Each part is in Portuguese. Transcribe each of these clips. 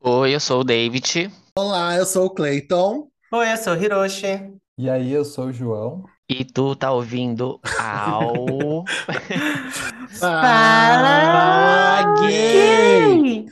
Oi, eu sou o David. Olá, eu sou o Clayton. Oi, eu sou o Hiroshi. E aí, eu sou o João. E tu tá ouvindo ao. Fala gay!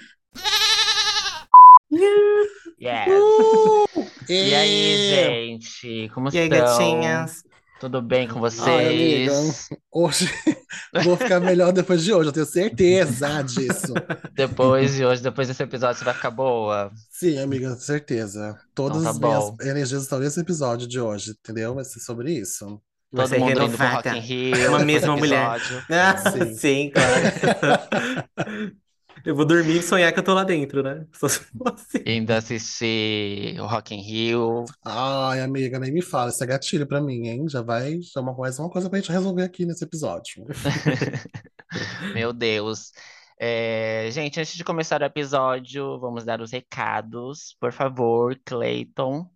Yes! Uh! E aí, gente? Como E aí, estão? gatinhas? Tudo bem com Ai, vocês? hoje vou ficar melhor depois de hoje, eu tenho certeza disso. Depois de hoje, depois desse episódio, você vai ficar boa? Sim, amiga, certeza. Todas Então as tá minhas bom. energias estão nesse episódio de hoje, entendeu? Vai ser sobre isso. Todo ser mundo indo pro Rock renovada. in Rio, Uma mesma mulher. episódio. Ah, Sim. sim, claro. Eu vou dormir e sonhar que eu tô lá dentro, né? Só se for assim. Indo assistir o Rock in Rio. Ai, amiga, nem me fala, isso é gatilho pra mim, hein? Já vai, já é uma coisa, uma coisa pra gente resolver aqui nesse episódio. Meu Deus. É, gente, antes de começar o episódio, vamos dar os recados. Por favor, Clayton,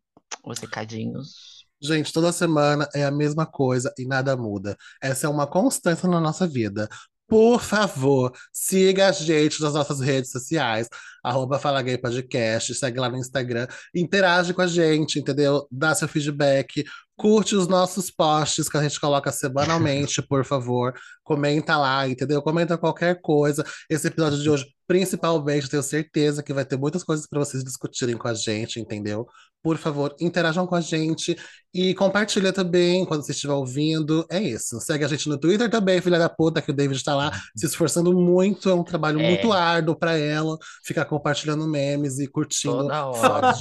os recadinhos. Gente, toda semana é a mesma coisa e nada muda. Essa é uma constância na nossa vida. Por favor, siga a gente nas nossas redes sociais, arroba Fala Gay Podcast, segue lá no Instagram, interage com a gente, entendeu? Dá seu feedback, curte os nossos posts que a gente coloca semanalmente, por favor. Comenta lá, entendeu? Comenta qualquer coisa. Esse episódio de hoje, principalmente, tenho certeza que vai ter muitas coisas para vocês discutirem com a gente, entendeu? Por favor, interajam com a gente. E compartilha também quando você estiver ouvindo. É isso. Segue a gente no Twitter também, filha da puta, que o David está lá se esforçando muito. É um trabalho É. muito árduo para ela ficar compartilhando memes e curtindo Toda hora.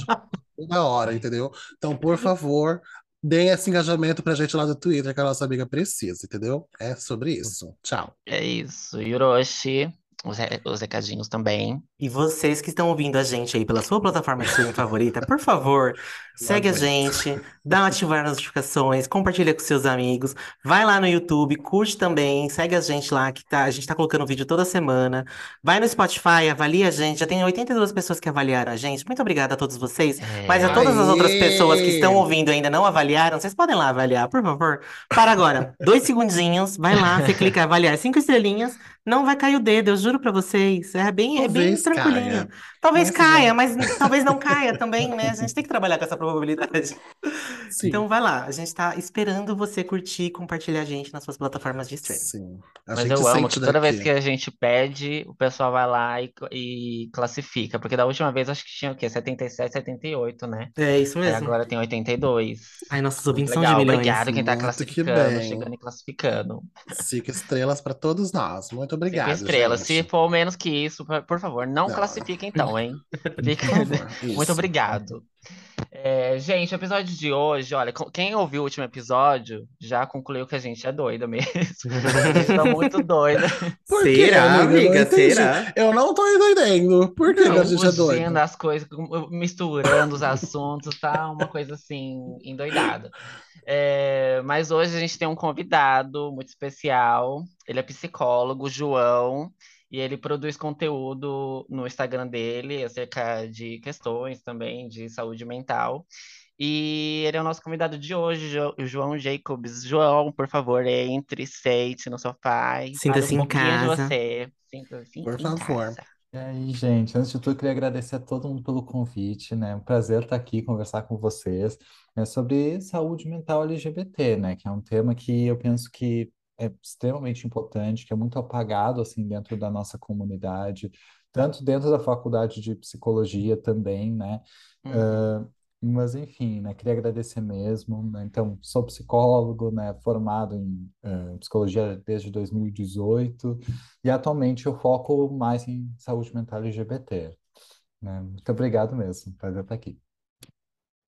toda hora, entendeu? Então, por favor, deem esse engajamento pra gente lá do Twitter, que a nossa amiga precisa, entendeu? É sobre isso. Tchau. É isso. Hiroshi, os, re- os recadinhos também. E vocês que estão ouvindo a gente aí pela sua plataforma de streaming favorita, por favor, segue a aguento. gente, dá ativar as notificações, compartilha com seus amigos, vai lá no YouTube, curte também, segue a gente lá, que tá, a gente tá colocando vídeo toda semana. Vai no Spotify, avalia a gente, já tem 82 pessoas que avaliaram a gente. Muito obrigada a todos vocês. É, Mas a todas as outras Aê! pessoas que estão ouvindo e ainda não avaliaram, vocês podem lá avaliar, por favor. Para agora, dois segundinhos, vai lá, você clica em avaliar cinco estrelinhas, não vai cair o dedo, eu juro pra vocês. É bem, é bem Talvez tranquilinho. caia. Talvez Mas caia, não. mas talvez não caia também, né? A gente tem que trabalhar com essa probabilidade. Sim. Então vai lá, a gente tá esperando você curtir e compartilhar a gente nas suas plataformas de streaming. Sim. A Mas gente eu amo sente que toda vez daqui. que a gente pede, o pessoal vai lá e, e classifica. Porque da última vez acho que tinha o quê? 77, 78, né? É isso Aí mesmo. agora tem 82. Ai, nossos Muito ouvintes são de legal. milhões. Obrigado quem tá Muito que classificando, bem. chegando e classificando. Cinco estrelas pra todos nós. Muito Cinco obrigado, estrelas. Se gente. for menos que isso, por favor, não Não. classifique então, hein? Fica-. Muito obrigado. É, gente, o episódio de hoje, olha, quem ouviu o último episódio já concluiu que a gente é doida mesmo. A gente tá muito doida. Por quê, Será, amiga? Não. Será? Eu não tô entendendo. Por que que a gente é? Fugindo as coisas, misturando os assuntos, tá uma coisa assim, endoidada. É, mas hoje a gente tem um convidado muito especial. Ele é psicólogo, João, e ele produz conteúdo no Instagram dele acerca de questões também de saúde mental. E ele é o nosso convidado de hoje, Jo- o João Jacobs. João, por favor, entre, sente no sofá e Sinta-se um em pouquinho de casa. você. Sinta-se Por em favor. casa. E aí, gente, antes de tudo, queria agradecer a todo mundo pelo convite, né? É um prazer estar aqui conversar com vocês, né, sobre saúde mental LGBT, né? Que é um tema que eu penso que é extremamente importante, que é muito apagado, assim, dentro da nossa comunidade, tanto dentro da faculdade de psicologia também, né? Uhum. Ah, mas, enfim, né? Queria agradecer mesmo, né? Então, sou psicólogo, né? Formado em ah, psicologia desde 2018 e atualmente eu foco mais em saúde mental LGBT, né? Muito obrigado mesmo, prazer estar aqui.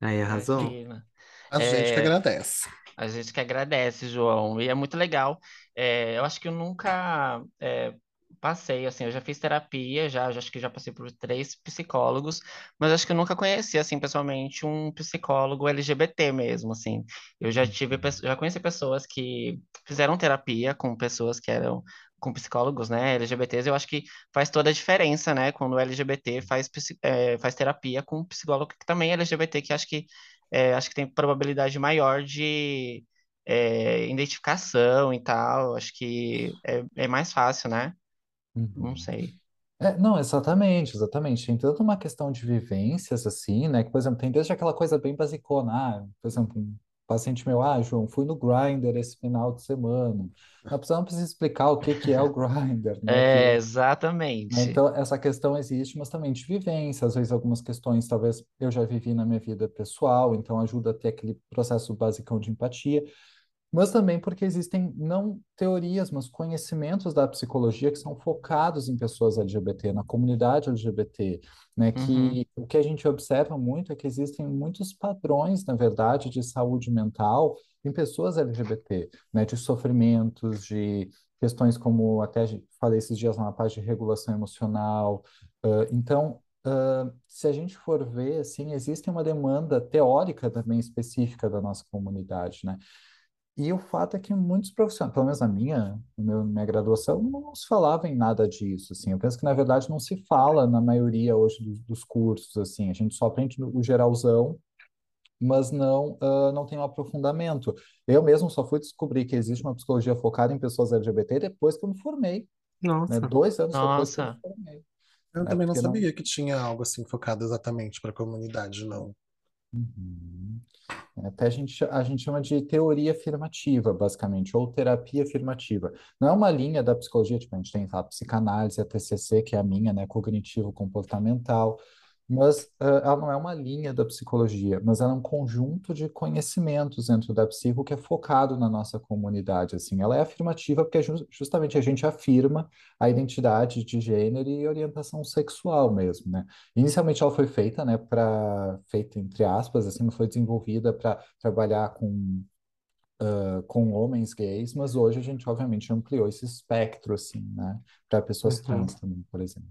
Aí, arrasou. Imagina. A gente que É, agradece. A gente que agradece, João. E é muito legal. É, eu acho que eu nunca é, passei, assim, eu já fiz terapia, já, já acho que já passei por três psicólogos, mas acho que eu nunca conheci, assim, pessoalmente, um psicólogo LGBT mesmo, assim. Eu já tive, já conheci pessoas que fizeram terapia com pessoas que eram com psicólogos, né, LGBTs, eu acho que faz toda a diferença, né, quando o LGBT faz, é, faz terapia com um psicólogo que também é LGBT, que acho que é, acho que tem probabilidade maior de é, identificação e tal. Acho que é, é mais fácil, né? Não Uhum. sei. É, não, exatamente, exatamente. Tem toda uma questão de vivências, assim, né? Que, por exemplo, tem desde aquela coisa bem basicona, ah, por exemplo, paciente meu, ah, João, fui no Grindr esse final de semana. Pessoa não precisa explicar o que que é o Grindr, né? É, Que, né, exatamente. então, essa questão existe, mas também de vivência. Às vezes, algumas questões, talvez eu já vivi na minha vida pessoal, então ajuda a ter aquele processo basicão de empatia. Mas também porque existem não teorias, mas conhecimentos da psicologia que são focados em pessoas LGBT, na comunidade LGBT, né? Uhum, Que o que a gente observa muito é que existem muitos padrões, na verdade, de saúde mental em pessoas LGBT, né? De sofrimentos, de questões como até falei esses dias na parte de regulação emocional. Ah, então, ah, se a gente for ver, assim, existe uma demanda teórica também específica da nossa comunidade, né? E o fato é que muitos profissionais, pelo menos na minha, no meu, minha graduação, não se falava em nada disso, assim. Eu penso que, na verdade, não se fala na maioria hoje dos, dos cursos, assim. A gente só aprende o geralzão, mas não, ah, não tem um aprofundamento. Eu mesmo só fui descobrir que existe uma psicologia focada em pessoas LGBT depois que eu me formei, né? Nossa. Dois anos depois que eu me nossa, formei, Eu né? também não Porque não... sabia que tinha algo assim focado exatamente para a comunidade, não. Uhum. Até a gente, a gente chama de teoria afirmativa, basicamente, ou terapia afirmativa. Não é uma linha da psicologia, tipo, a gente tem a psicanálise, a TCC, que é a minha, né, cognitivo-comportamental, mas ah, ela não é uma linha da psicologia, mas ela é um conjunto de conhecimentos dentro da psico que é focado na nossa comunidade, assim. Ela é afirmativa porque é ju- justamente a gente afirma a identidade de gênero e orientação sexual mesmo, né? Inicialmente ela foi feita, né, para, feita entre aspas, assim, foi desenvolvida para trabalhar com, ah, com homens gays, mas hoje a gente obviamente ampliou esse espectro, assim, né, para pessoas trans Uhum. também, por exemplo.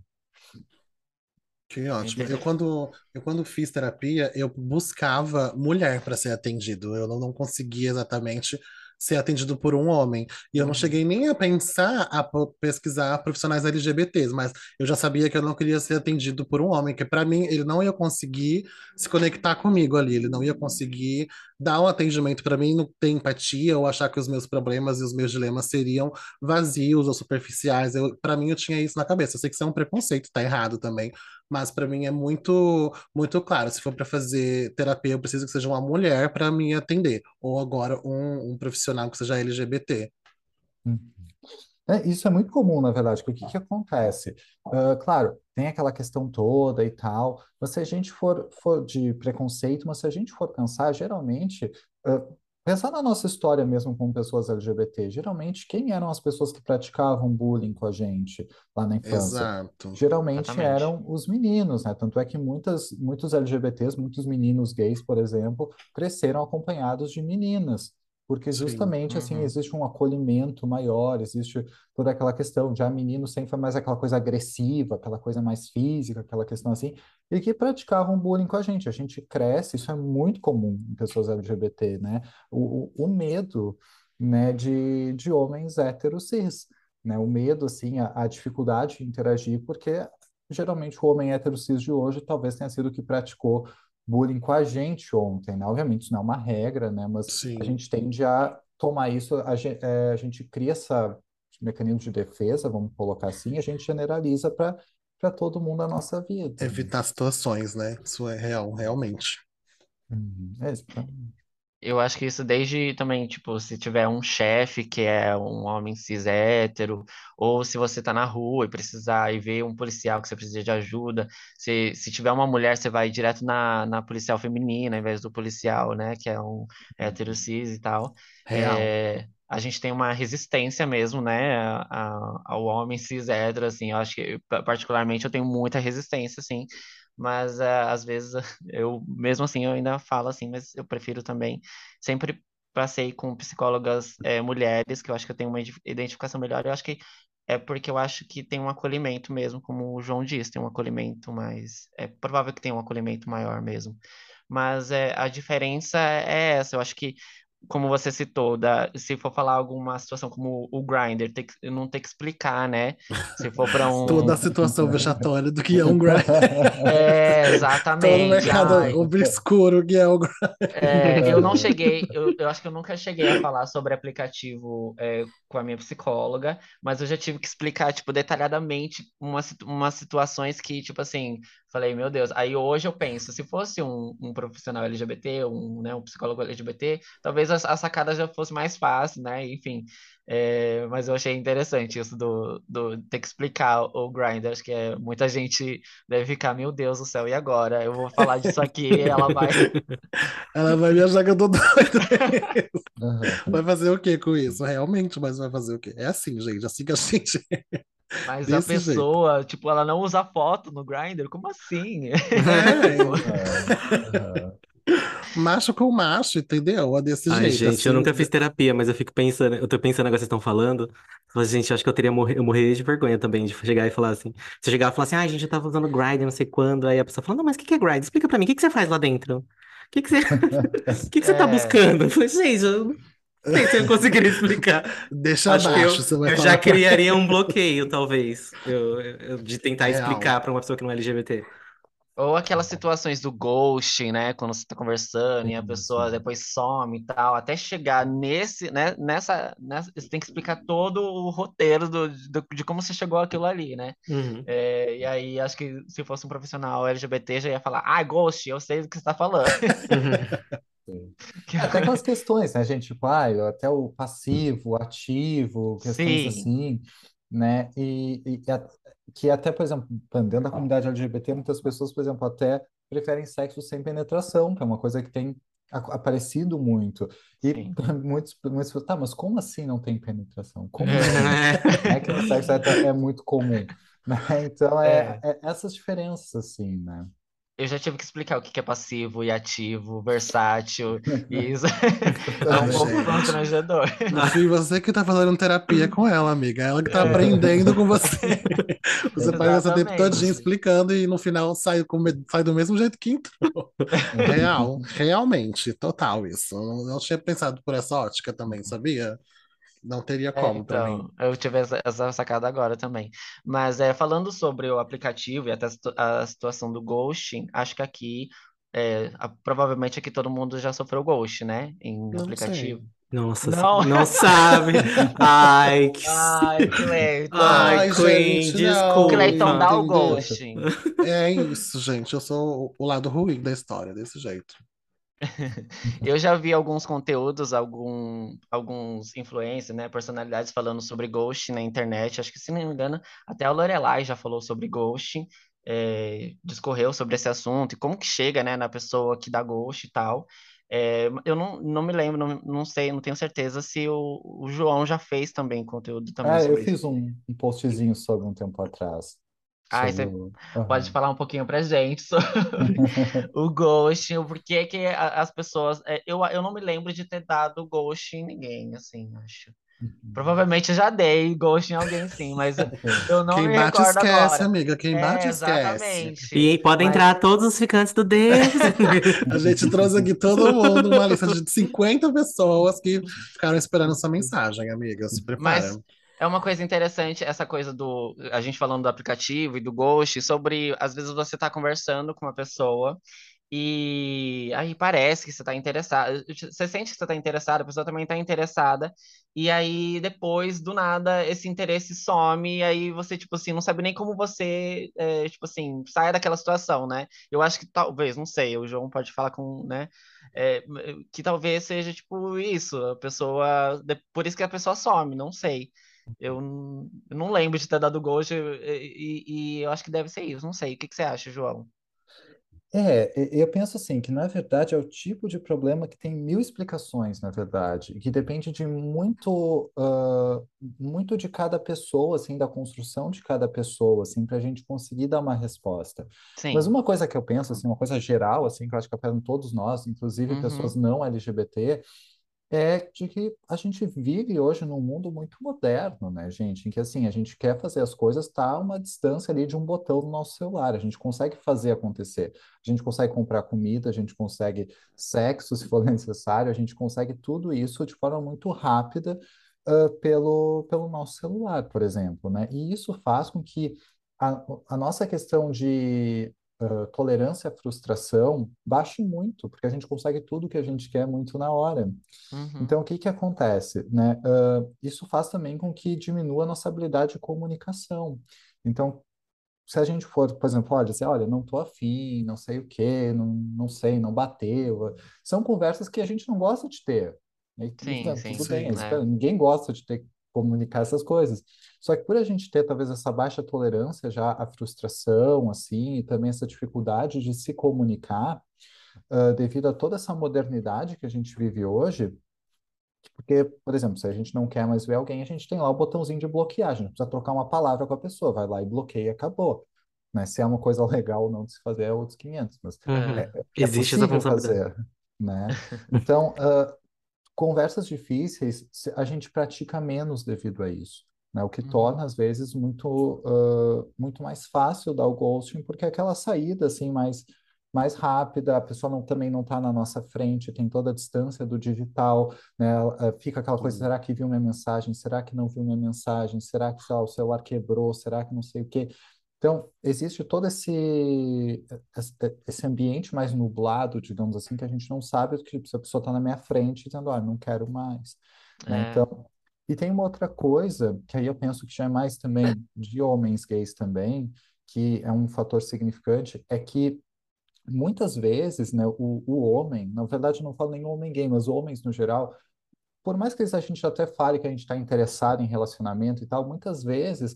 Que ótimo. Eu quando, eu quando fiz terapia, eu buscava mulher para ser atendido. Eu não, não conseguia exatamente ser atendido por um homem. E eu não Uhum. cheguei nem a pensar a pesquisar profissionais LGBTs, mas eu já sabia que eu não queria ser atendido por um homem, que para mim ele não ia conseguir se conectar comigo ali, ele não ia conseguir dar um atendimento para mim, não ter empatia ou achar que os meus problemas e os meus dilemas seriam vazios ou superficiais. Eu, para mim eu tinha isso na cabeça. Eu sei que isso é um preconceito, tá errado também. Mas para mim é muito muito claro. Se for para fazer terapia, eu preciso que seja uma mulher para me atender, ou agora um, um profissional que seja LGBT. Uhum. É, isso é muito comum, na verdade, o que que acontece? Ah, claro, tem aquela questão toda e tal, mas se a gente for, for de preconceito, mas se a gente for pensar, geralmente, ah, pensar na nossa história mesmo como pessoas LGBT, geralmente, quem eram as pessoas que praticavam bullying com a gente lá na infância? Exato. Geralmente exatamente. eram os meninos, né? Tanto é que muitas, muitos LGBTs, muitos meninos gays, por exemplo, cresceram acompanhados de meninas porque Sim. justamente assim Uhum. existe um acolhimento maior, existe toda aquela questão, já menino sempre foi mais aquela coisa agressiva, aquela coisa mais física, aquela questão assim, e que praticavam bullying com a gente. A gente cresce, isso é muito comum em pessoas LGBT, né? O, o, o medo, né, de, de homens héteros cis, né? O medo, assim, a, a dificuldade de interagir, porque geralmente o homem hétero cis de hoje talvez tenha sido o que praticou bullying com a gente ontem, né? Obviamente isso não é uma regra, né? Mas a Sim. gente tende a tomar isso, a gente, a gente cria essa mecanismo de defesa, vamos colocar assim, a gente generaliza para todo mundo a nossa vida? Evitar situações, né? Isso é real, realmente. Uhum. É, isso. Eu acho que isso desde também, tipo, se tiver um chefe que é um homem cis hétero, ou se você tá na rua e precisar e ver um policial que você precisa de ajuda, se, se tiver uma mulher, você vai direto na, na policial feminina, ao invés do policial, né, que é um hétero cis e tal. Real. É, a gente tem uma resistência mesmo, né, a- a- ao homem cis hétero, assim, eu acho que, pa- particularmente, eu tenho muita resistência, assim, mas eh, às vezes eu, mesmo assim, eu ainda falo assim, mas eu prefiro também sempre passei com psicólogas eh, mulheres, que eu acho que eu tenho uma ide- identificação melhor. Eu acho que é porque eu acho que tem um acolhimento mesmo, como o João disse, tem um acolhimento mais. É provável que tenha um acolhimento maior mesmo. Mas é, a diferença é essa. Eu acho que, como você citou, da, se for falar alguma situação como o Grindr, tem que, não ter que explicar, né? Se for para Toda um. a situação vexatória do que é um grind. É, Todo o Exatamente. mercado Ai, obscuro que é o. É, eu não cheguei, eu, eu acho que eu nunca cheguei a falar sobre aplicativo é, com a minha psicóloga, mas eu já tive que explicar, tipo, detalhadamente umas, umas situações que, tipo assim, falei, meu Deus. Aí hoje eu penso, se fosse um, um profissional LGBT, um, né, um psicólogo LGBT, talvez a, a sacada já fosse mais fácil, né? Enfim, é, mas eu achei interessante isso do, do ter que explicar o Grindr. Acho que é, muita gente deve ficar, meu Deus do céu, e agora? Eu vou falar disso aqui, e ela vai. Ela vai me achar que eu tô doido. Aham. Vai fazer o que com isso? Realmente, mas vai fazer o quê? É assim, gente. Assim que a gente. Mas a Desse jeito. pessoa, tipo, ela não usa foto no Grindr? Como assim? É, Aham. macho com macho, entendeu? É desse Ai, jeito. gente, eu assim. nunca fiz terapia, mas eu fico pensando, eu tô pensando agora que vocês estão falando. Mas, gente, eu acho que eu teria morrer, eu morreria de vergonha também de chegar e falar assim. Se eu chegar e falar assim, ah, gente, eu tava usando Grindr, não sei quando. Aí a pessoa fala, não, mas o que que é Grindr? Explica pra mim, o que que você faz lá dentro? O que que você, o que que você tá É. buscando? Eu falei, gente, eu não sei se eu conseguiria explicar. Deixa Acho que abaixo, eu, você vai eu falar. já criaria um bloqueio, talvez, eu- eu- de tentar Real. explicar pra uma pessoa que não é LGBT. Ou aquelas situações do ghosting, né? Quando você tá conversando e a Sim, pessoa depois some e tal, até chegar nesse, né? Nessa, nessa, você tem que explicar todo o roteiro do, do- de como você chegou àquilo ali, né? Uhum. É, e aí, acho que se fosse um profissional LGBT, já ia falar, ah, ghost, eu sei do que você tá falando. Uhum. Que- Até aquelas questões, né, gente? Tipo, ah, até o passivo, o ativo, questões Sim. assim, né? E, e- a- que até, por exemplo, dentro da comunidade LGBT, muitas pessoas, por exemplo, até preferem sexo sem penetração, que é uma coisa que tem aparecido muito. E Sim. muitos, muitas pessoas, tá, mas como assim não tem penetração? Como assim? É que no sexo é, é muito comum, né? Então, é, É. é essas diferenças, assim, né? Eu já tive que explicar o que é passivo e ativo, versátil, e isso é um Ai, pouco constrangedor. Fim, você que tá fazendo terapia com ela, amiga. Ela que tá É. aprendendo com você. Você passa esse tempo todinho explicando e no final sai, com, sai do mesmo jeito que entrou. Real, realmente, total isso. Eu não tinha pensado por essa ótica também, sabia? Não teria É, como mim. então, eu tive essa, essa sacada agora também. Mas é, falando sobre o aplicativo e até a situ- a situação do ghosting, acho que aqui, é, a- provavelmente aqui todo mundo já sofreu ghost, né? Em Não sei. aplicativo. Nossa, Não. não sabe. Ai, que... Ai, Cleiton. Ai, Ai, Queen, gente, desculpa. Cleiton, dá o ghosting. É isso, gente. Eu sou o lado ruim da história, desse jeito. Eu já vi alguns conteúdos, algum, alguns influencers, né, personalidades falando sobre ghosting na internet. Acho que, se não me engano, até a Lorelai já falou sobre ghosting, é, discorreu sobre esse assunto e como que chega, né, na pessoa que dá ghost e tal. É, eu não, não me lembro, não, não sei, não tenho certeza se o, o João já fez também conteúdo também Ah, eu fiz um, um postzinho sobre um tempo atrás. Ah, Sobre você o- pode falar um pouquinho pra gente sobre o ghosting, o porquê que as pessoas. é, eu, eu não me lembro de ter dado ghosting em ninguém, assim, acho. Provavelmente eu já dei ghosting em alguém, sim, mas eu não Quem me bate recordo esquece, agora. amiga. Quem É, bate esquece. exatamente. E podem Mas- entrar todos os ficantes do Deus. A gente trouxe aqui todo mundo, uma lista de 50 pessoas que ficaram esperando essa mensagem, amiga. Se prepara. Mas é uma coisa interessante essa coisa do a gente falando do aplicativo e do Ghost, sobre às vezes você tá conversando com uma pessoa e aí parece que você tá interessado, você sente que você tá interessado, a pessoa também tá interessada, e aí depois do nada esse interesse some, e aí você tipo assim, não sabe nem como você é, tipo assim, sai daquela situação, né? Eu acho que talvez, não sei, o João pode falar com, né, é, que talvez seja tipo isso, a pessoa, por isso que a pessoa some, não sei. Eu eu não lembro de ter dado ghost e, e- e eu acho que deve ser isso. Não sei. O que que você acha, João? É, eu penso assim, que na verdade é o tipo de problema que tem mil explicações, na verdade, que depende de muito, ah, muito de cada pessoa, assim, da construção de cada pessoa, assim, para a gente conseguir dar uma resposta. Mas Sim. uma coisa que eu penso, assim, uma coisa geral, assim, que eu acho que afeta todos nós, inclusive Uhum. pessoas não LGBT, é de que a gente vive hoje num mundo muito moderno, né, gente? Em que, assim, a gente quer fazer as coisas, tá a uma distância ali de um botão no nosso celular. A gente consegue fazer acontecer. A gente consegue comprar comida, a gente consegue sexo, se for necessário, a gente consegue tudo isso de forma muito rápida, ah, pelo, pelo nosso celular, por exemplo, né? E isso faz com que a, a nossa questão de uh, tolerância à frustração baixe muito, porque a gente consegue tudo que a gente quer muito na hora. Uhum. Então, o que que acontece, né? Uh, isso faz também com que diminua a nossa habilidade de comunicação. Então, se a gente for, por exemplo, olha, assim, olha, não tô afim, não sei o quê, não, não sei, não bateu. São conversas que a gente não gosta de ter. Sim, tá, sim, tudo bem, sim, espera, é. ninguém gosta de ter comunicar essas coisas. Só que por a gente ter talvez essa baixa tolerância já à frustração, assim, e também essa dificuldade de se comunicar, uh, devido a toda essa modernidade que a gente vive hoje, porque, por exemplo, se a gente não quer mais ver alguém, a gente tem lá o botãozinho de bloquear, a gente precisa trocar uma palavra com a pessoa, vai lá e bloqueia e acabou. Né? Se é uma coisa legal ou não de se fazer, é outros 500, mas Uhum. é, é Existe essa fazer, né? Então, uh, conversas difíceis a gente pratica menos devido a isso, né? O que Uhum. torna, às vezes, muito, uh, muito mais fácil dar o ghosting, porque é aquela saída, assim, mais, mais rápida, a pessoa não, também não está na nossa frente, tem toda a distância do digital, né? Uh, Fica aquela coisa, será que viu minha mensagem? Será que não viu minha mensagem? Será que, lá, o celular quebrou? Será que não sei o quê? Então, existe todo esse, esse ambiente mais nublado, digamos assim, que a gente não sabe que tipo, se a pessoa está na minha frente dizendo, olha, não quero mais, né? É. Então, e tem uma outra coisa, que aí eu penso que já é mais também de homens gays também, que é um fator significante, é que muitas vezes, né, o, o homem, na verdade não falo nem homem gay, mas homens no geral, por mais que a gente até fale que a gente está interessado em relacionamento e tal, muitas vezes,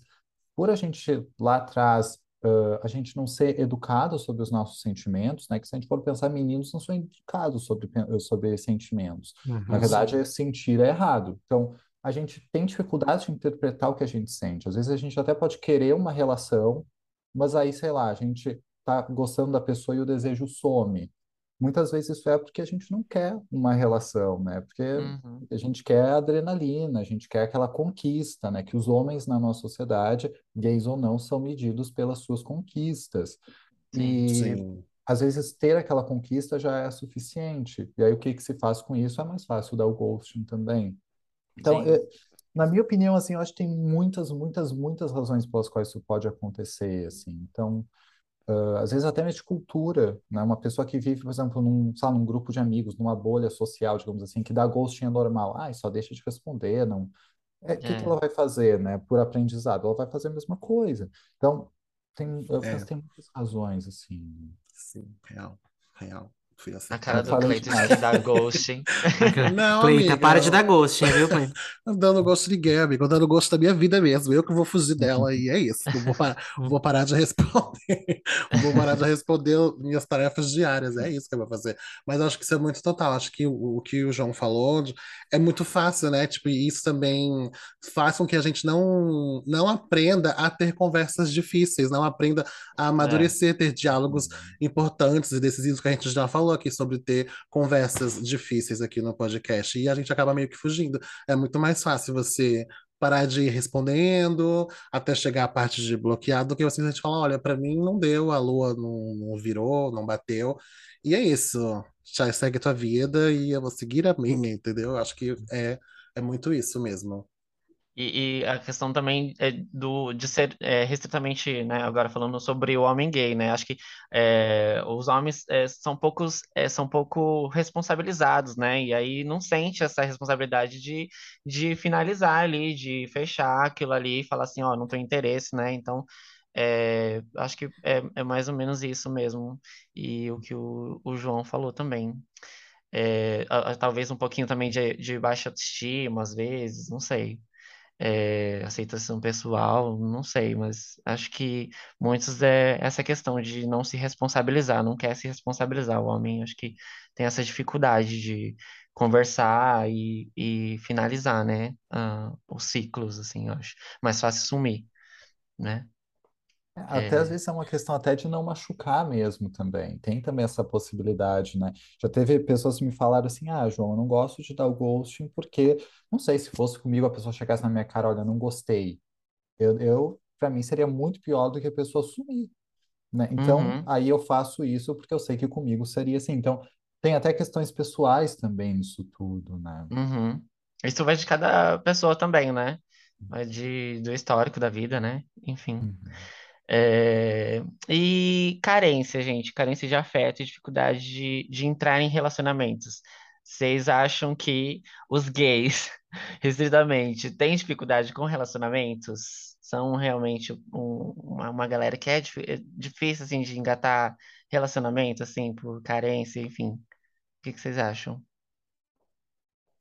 por a gente lá atrás, ãh, a gente não ser educado sobre os nossos sentimentos, né? Que se a gente for pensar, meninos não são educados sobre, sobre sentimentos. Na Uhum. verdade, Sim. é sentir é errado. Então, a gente tem dificuldade de interpretar o que a gente sente. Às vezes a gente até pode querer uma relação, mas aí, sei lá, a gente tá gostando da pessoa e o desejo some. Muitas vezes isso é porque a gente não quer uma relação, né? Porque Uhum. a gente quer adrenalina, a gente quer aquela conquista, né? Que os homens na nossa sociedade, gays ou não, são medidos pelas suas conquistas. Sim. E Sim. às vezes ter aquela conquista já é suficiente. E aí o que que se faz com isso? É mais fácil dar o ghosting também. Então, é, na minha opinião, assim, eu acho que tem muitas, muitas, muitas razões pelas quais isso pode acontecer, assim. Então, ah, às vezes até mesmo de cultura, né? Uma pessoa que vive, por exemplo, num, sabe, num grupo de amigos, numa bolha social, digamos assim, que dá ghosting é normal. Ah, só deixa de responder, não. É, o que que É. ela vai fazer, né? Por aprendizado, ela vai fazer a mesma coisa. Então, tem, eu penso É, que tem muitas razões, assim. sim, real, real. Fui A cara do falei Cleiton demais. que dá ghosting. Não, Cleita, para de amiga, dar ghosting, viu, Cleita? dando gosto de ninguém, amigo, dando gosto da minha vida mesmo. Eu que vou fugir dela e é isso. Não vou parar, vou parar de responder. Vou parar de responder minhas tarefas diárias. É isso que eu vou fazer. Mas acho que isso é muito total. Acho que o, o que o João falou de- é muito fácil, né? Tipo, e isso também faz com que a gente não, não aprenda a ter conversas difíceis, não aprenda a É. amadurecer, ter diálogos importantes e decisivos que a gente já falou aqui sobre ter conversas difíceis aqui no podcast. E a gente acaba meio que fugindo. É muito mais fácil você parar de ir respondendo até chegar à parte de bloqueado do que você simplesmente falar, olha, pra mim não deu, a lua não, não virou, não bateu. E é isso. Já segue tua vida e eu vou seguir a minha, entendeu? Eu Acho que é, é muito isso mesmo. E, e a questão também é do, de ser é, restritamente, né, agora falando sobre o homem gay, né, acho que é, os homens é, são poucos, é, são pouco responsabilizados, né, e aí não sente essa responsabilidade de, de finalizar ali, de fechar aquilo ali e falar assim, ó, não tenho interesse, né, então é, acho que é, é mais ou menos isso mesmo, e o que o, o João falou também. Talvez um pouquinho também de, de baixa autoestima, às vezes, não sei é, aceitação pessoal, não sei, mas acho que muitos é essa questão de não se responsabilizar, não quer se responsabilizar. O homem, acho que tem essa dificuldade de conversar e, e finalizar, né, ah, os ciclos, assim, eu acho. Mais fácil sumir, né? Até às É, vezes é uma questão até de não machucar mesmo também. Tem também essa possibilidade, né? Já teve pessoas que me falaram assim: ah, João, eu não gosto de dar o ghosting porque, não sei, se fosse comigo, a pessoa chegasse na minha cara, olha, não gostei. Eu, eu para mim, seria muito pior do que a pessoa sumir, né? Então, uhum, aí eu faço isso porque eu sei que comigo seria assim. Então, tem até questões pessoais também nisso tudo, né? uhum. Isso vai de cada pessoa também, né? Vai de, do histórico da vida, né? Enfim. Uhum. É, E carência, gente, carência de afeto e dificuldade de, de entrar em relacionamentos. Vocês acham que os gays, restritamente, têm dificuldade com relacionamentos? São realmente um- uma, uma galera que é, difí- é difícil, assim, de engatar relacionamento, assim, por carência, enfim. O que que vocês acham?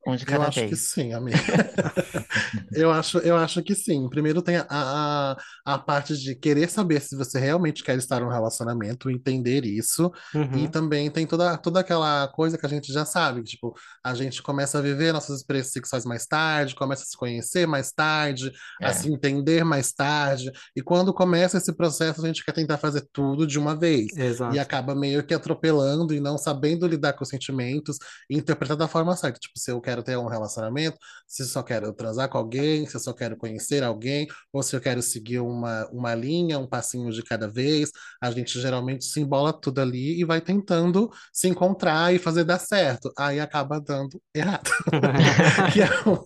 Um de Eu cada acho que sim, amiga. Eu acho, eu acho que sim. Primeiro tem a, a, a parte de querer saber se você realmente quer estar num relacionamento, entender isso. E Uhum. também tem toda, toda aquela coisa que a gente já sabe, que, tipo, a gente começa a viver nossas experiências sexuais mais tarde, começa a se conhecer mais tarde, a É, se entender mais tarde. E quando começa esse processo, a gente quer tentar fazer tudo de uma vez. E Exato. acaba meio que atropelando e não sabendo lidar com os sentimentos e interpretar da forma certa. Tipo, se eu quero ter um relacionamento, se eu só quero transar com alguém, se eu só quero conhecer alguém, ou se eu quero seguir uma, uma linha, um passinho de cada vez. A gente geralmente se embola tudo ali e vai tentando se encontrar e fazer dar certo. Aí acaba dando errado. Que é o,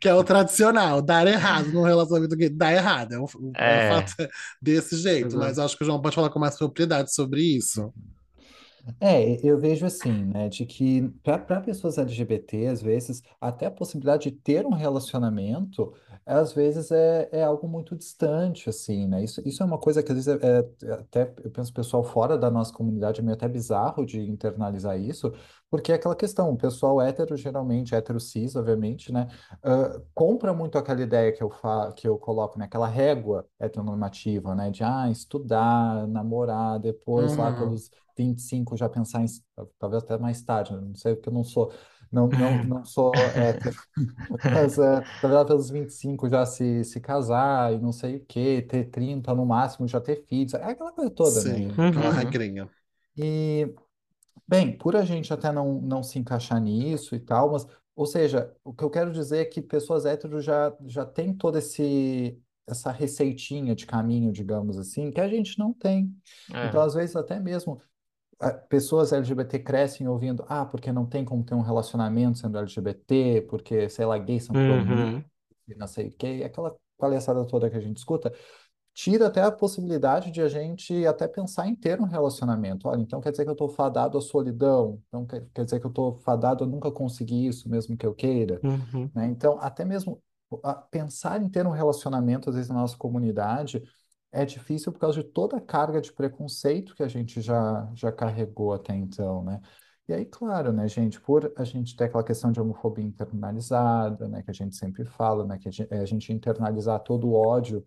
que é o tradicional, dar errado no relacionamento gay, dá errado. É o- é o é, fato desse jeito. Mas Exato. acho que o João pode falar com mais propriedade sobre isso. É, eu vejo assim, né, de que para pessoas LGBT, às vezes, até a possibilidade de ter um relacionamento, às vezes é, é algo muito distante, assim, né? Isso, isso é uma coisa que às vezes é, é- até eu penso pessoal fora da nossa comunidade é meio até bizarro de internalizar isso, porque é aquela questão, o pessoal hétero, geralmente, hétero cis, obviamente, né, ah, compra muito aquela ideia que eu, fa que eu coloco, né, aquela régua heteronormativa, né, de ah, estudar, namorar, depois lá Uhum. pelos 25 já pensar em, talvez até mais tarde, né? não sei porque eu não sou, não, não, não sou hétero, mas é, talvez pelos 25 já se, se casar e não sei o quê, ter 30 no máximo, já ter filhos, é aquela coisa toda, né? Sim, aquela Uhum. uhum, regrinha. E, bem, por a gente até não, não se encaixar nisso e tal, mas, ou seja, o que eu quero dizer é que pessoas héteros já, já têm toda esse, essa receitinha de caminho, digamos assim, que a gente não tem. Então, é, às vezes, até mesmo pessoas LGBT crescem ouvindo, ah, porque não tem como ter um relacionamento sendo LGBT, porque, sei lá, gays são Uhum. não sei o quê, aquela palhaçada toda que a gente escuta, tira até a possibilidade de a gente até pensar em ter um relacionamento. Olha, então quer dizer que eu estou fadado à solidão, então quer, quer dizer que eu estou fadado a nunca conseguir isso, mesmo que eu queira, Uhum. né? Então, até mesmo a- pensar em ter um relacionamento, às vezes, na nossa comunidade, é difícil por causa de toda a carga de preconceito que a gente já, já carregou até então, né? E aí, claro, né, gente, por a gente ter aquela questão de homofobia internalizada, né, que a gente sempre fala, né, que a gente, é a gente internalizar todo o ódio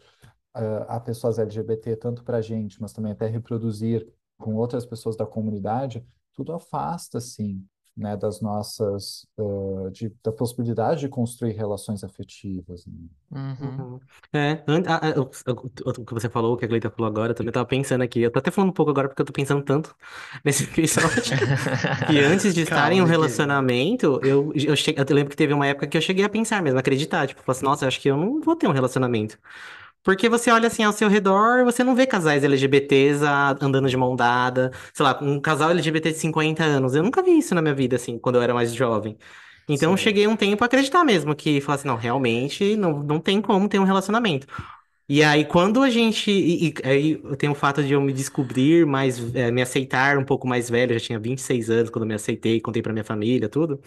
ah, a pessoas LGBT, tanto para a gente, mas também até reproduzir com outras pessoas da comunidade, tudo afasta, assim, né, das nossas, ah, de, da possibilidade de construir relações afetivas, né? uhum. Uhum. É, an- a- a- o, que você falou, o que a Gleita falou agora, eu também tava pensando aqui. Eu tô até falando um pouco agora porque eu tô pensando tanto nesse episódio. Que antes de estar Calma, em um relacionamento, eu, eu, che... eu lembro que teve uma época que eu cheguei a pensar mesmo, acreditar. Tipo, falar assim, nossa, acho que eu não vou ter um relacionamento. Porque você olha assim ao seu redor, você não vê casais LGBTs a- andando de mão dada. Sei lá, um casal LGBT de 50 anos. Eu nunca vi isso na minha vida, assim, quando eu era mais jovem. Então, eu Sim. cheguei um tempo a acreditar mesmo, que falar assim, não, realmente não, não tem como ter um relacionamento. E aí, quando a gente. E, e aí tem o fato de eu me descobrir mais, é, me aceitar um pouco mais velho, eu já tinha 26 anos quando eu me aceitei, contei pra minha família, tudo.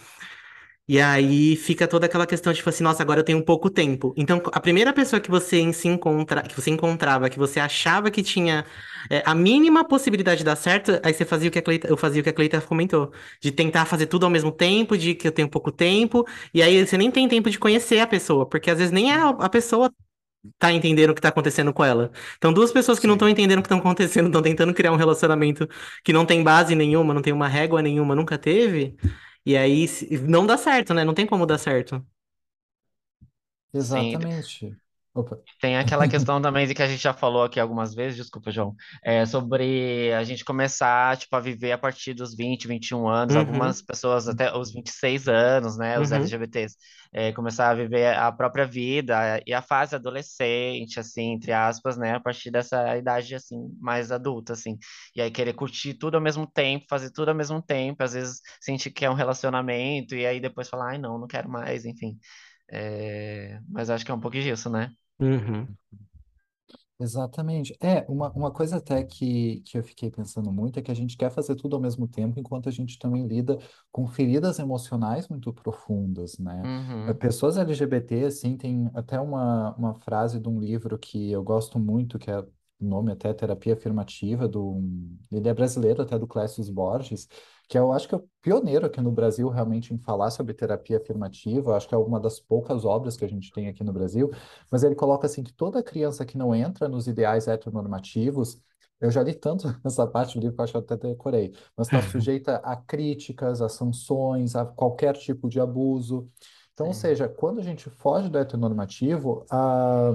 E aí fica toda aquela questão, tipo assim, nossa, agora eu tenho pouco tempo. Então, a primeira pessoa que você se encontra, que você encontrava, que você achava que tinha é, a mínima possibilidade de dar certo, aí você fazia o que a Cleita, eu fazia o que a Cleita comentou, de tentar fazer tudo ao mesmo tempo, de que eu tenho pouco tempo, e aí você nem tem tempo de conhecer a pessoa, porque às vezes nem a, a pessoa tá entendendo o que tá acontecendo com ela. Então, duas pessoas que não estão entendendo o que estão acontecendo, estão tentando criar um relacionamento que não tem base nenhuma, não tem uma régua nenhuma, nunca teve. E aí não dá certo, né? Não tem como dar certo. Sim, Exatamente. Opa. Tem aquela questão também de que a gente já falou aqui algumas vezes, desculpa, João, é sobre a gente começar, tipo, a viver a partir dos 20, 21 anos, Uhum, algumas pessoas até os 26 anos, né, os uhum, LGBTs, é, começar a viver a própria vida e a fase adolescente, assim, entre aspas, né, a partir dessa idade, assim, mais adulta, assim, e aí querer curtir tudo ao mesmo tempo, fazer tudo ao mesmo tempo, às vezes sentir que é um relacionamento e aí depois falar, ai, não, não quero mais, enfim, É, mas acho que é um pouco disso, né? Uhum. Exatamente. É, uma, uma coisa até que, que eu fiquei pensando muito é que a gente quer fazer tudo ao mesmo tempo, enquanto a gente também lida com feridas emocionais muito profundas, né? Eh, Uhum, Pessoas LGBT, assim, tem até uma, uma frase de um livro que eu gosto muito, que é o nome até Terapia Afirmativa, do, ele é brasileiro até, do Clécio Borges, que eu acho que é o pioneiro aqui no Brasil realmente em falar sobre terapia afirmativa, eu acho que é uma das poucas obras que a gente tem aqui no Brasil, mas ele coloca assim que toda criança que não entra nos ideais heteronormativos, eu já li tanto essa parte do livro que eu acho que eu até decorei, mas está sujeita a críticas, a sanções, a qualquer tipo de abuso. Então, ou seja, quando a gente foge do heteronormativo, a,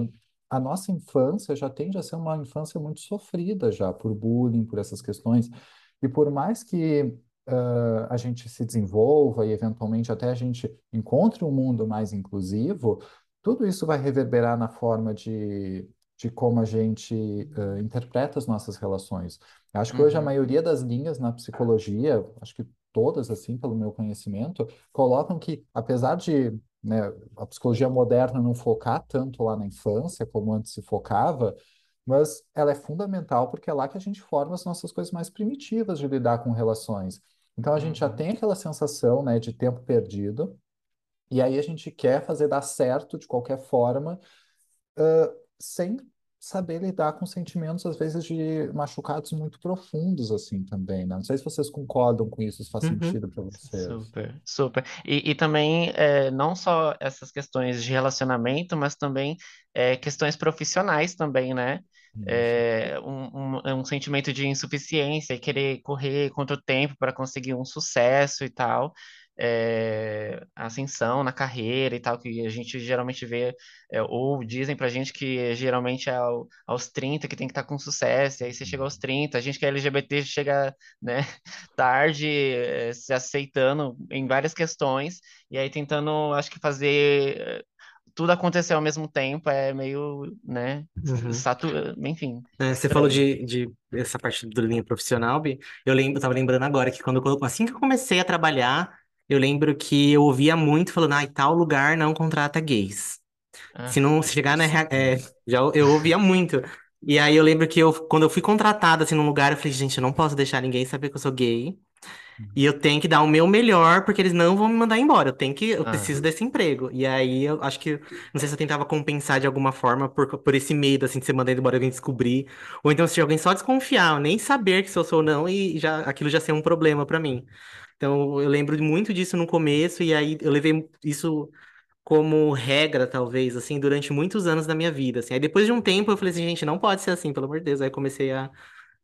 a nossa infância já tende a ser uma infância muito sofrida já por bullying, por essas questões. E por mais que ah, a gente se desenvolva e eventualmente até a gente encontre um mundo mais inclusivo, tudo isso vai reverberar na forma de, de como a gente eh, interpreta as nossas relações. Eu Acho que hoje a Uhum, maioria das linhas na psicologia, acho que todas, assim, pelo meu conhecimento, colocam que, apesar de, né, a psicologia moderna não focar tanto lá na infância como antes se focava, mas ela é fundamental porque é lá que a gente forma as nossas coisas mais primitivas de lidar com relações. Então a gente já uhum, tem aquela sensação, né, de tempo perdido. E aí a gente quer fazer dar certo de qualquer forma, ãh, sem saber lidar com sentimentos, às vezes, de machucados muito profundos, assim, também, né? Não sei se vocês concordam com isso, se faz Uhum. sentido para vocês. super, super. E, e também, é, não só essas questões de relacionamento, mas também é, questões profissionais também, né? É, um, um, é um sentimento de insuficiência e querer correr contra o tempo para conseguir um sucesso e tal. É, ascensão na carreira e tal, que a gente geralmente vê, é, ou dizem pra gente que geralmente é ao- aos 30 que tem que estar com sucesso, e aí você chega aos 30, a gente que é LGBT chega, né, tarde, eh, se aceitando em várias questões, e aí tentando, acho que fazer tudo acontecer ao mesmo tempo é meio, né, Uhum. enfim, É, você falou de, de essa parte do linha profissional, Bi. Eu lembro, tava lembrando agora que quando eu- assim que eu comecei a trabalhar, eu lembro que eu ouvia muito falando, ah, tal lugar não contrata gays. Se Ah, não se chegar na é, já eu eu ouvia muito. E aí eu lembro que eu, quando eu fui contratada assim num lugar, eu falei, gente, eu não posso deixar ninguém saber que eu sou gay. E eu tenho que dar o meu melhor, porque eles não vão me mandar embora. Eu tenho que, eu ah, preciso desse emprego. E aí eu acho que, não sei se eu tentava compensar de alguma forma por, por esse medo, assim, de ser mandado embora e alguém descobrir. Ou então se alguém só desconfiar, nem saber que se eu sou ou não, e já, aquilo já ser um problema pra mim. Então eu lembro muito disso no começo, e aí eu levei isso como regra, talvez, assim, durante muitos anos da minha vida, assim. Aí depois de um tempo eu falei assim, gente, não pode ser assim, pelo amor de Deus. Aí comecei a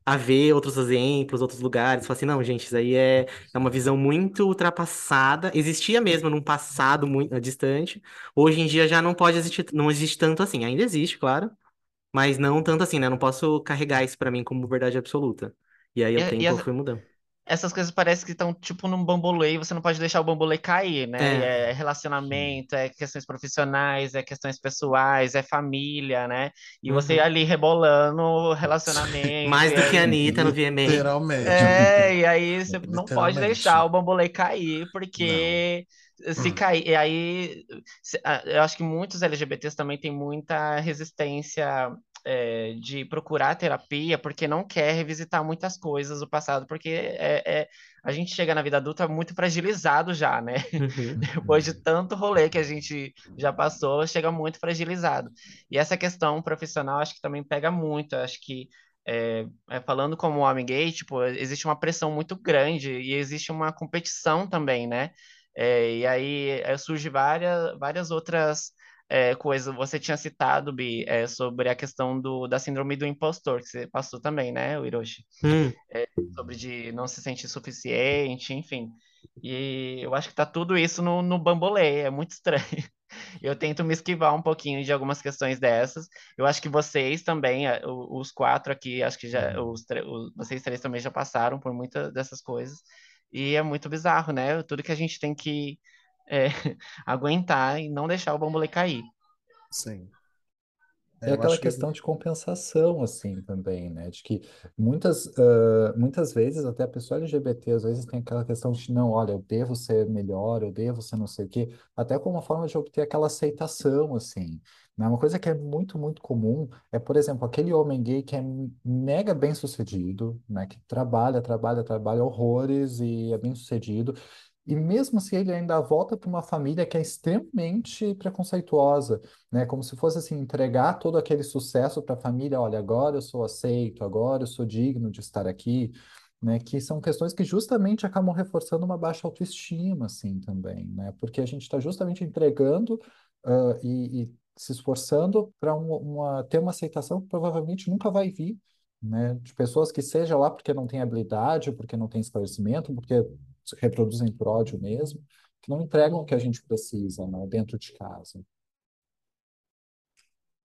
a ver outros exemplos, outros lugares. Falar assim, não, gente, isso aí é, é uma visão muito ultrapassada. Existia mesmo num passado muito distante. Hoje em dia já não pode existir, não existe tanto assim. Ainda existe, claro, mas não tanto assim, né? Não posso carregar isso pra mim como verdade absoluta. E aí, o e, e tempo as- foi mudando. Essas coisas parecem que estão tipo num bambolê e você não pode deixar o bambolê cair, né? É. é relacionamento, é questões profissionais, é questões pessoais, é família, né? E você Uhum. ali rebolando relacionamento, Mais do que a aí Anitta no VMA. Literalmente. É, e aí você não pode deixar o bambolê cair, Não. porque se cair, e aí se- ah, eu acho que muitos LGBTs também têm muita resistência é, de procurar terapia, porque não quer revisitar muitas coisas do passado, porque é, é- a gente chega na vida adulta muito fragilizado já, né? Uhum. Depois de tanto rolê que a gente já passou, chega muito fragilizado. E essa questão profissional acho que também pega muito, acho que é, falando como homem gay, tipo, existe uma pressão muito grande e existe uma competição também, né? É, e aí surge várias, várias outras é, coisas. Você tinha citado, Bi, é, sobre a questão do, da síndrome do impostor, que você passou também, né, o Hiroshi? Hum. Sobre de não se sentir suficiente, enfim. E eu acho que tá tudo isso no, no bambolê, é muito estranho. Eu tento me esquivar um pouquinho de algumas questões dessas. Eu acho que vocês também, os quatro aqui, acho que já, os, os- vocês três também já passaram por muitas dessas coisas. E é muito bizarro, né? Tudo que a gente tem que eh, aguentar e não deixar o bambolê cair. Sim. É eu aquela acho que questão de compensação, assim, também, né? De que muitas, ah, muitas vezes, até a pessoa LGBT, às vezes tem aquela questão de, não, olha, eu devo ser melhor, eu devo ser não sei o quê, até como uma forma de obter aquela aceitação, assim. Né? Uma coisa que é muito, muito comum é, por exemplo, aquele homem gay que é mega bem-sucedido, né? Que trabalha, trabalha, trabalha horrores e é bem-sucedido, e mesmo assim, ele ainda volta para uma família que é extremamente preconceituosa, né? Como se fosse assim, entregar todo aquele sucesso para a família, olha, agora eu sou aceito, agora eu sou digno de estar aqui, né? Que são questões que justamente acabam reforçando uma baixa autoestima, assim, também, né? Porque a gente está justamente entregando ah, e, e se esforçando para uma, ter uma aceitação que provavelmente nunca vai vir, né? De pessoas que seja lá porque não têm habilidade, porque não têm esclarecimento, porque reproduzem por ódio mesmo, que não entregam o que a gente precisa, né, dentro de casa.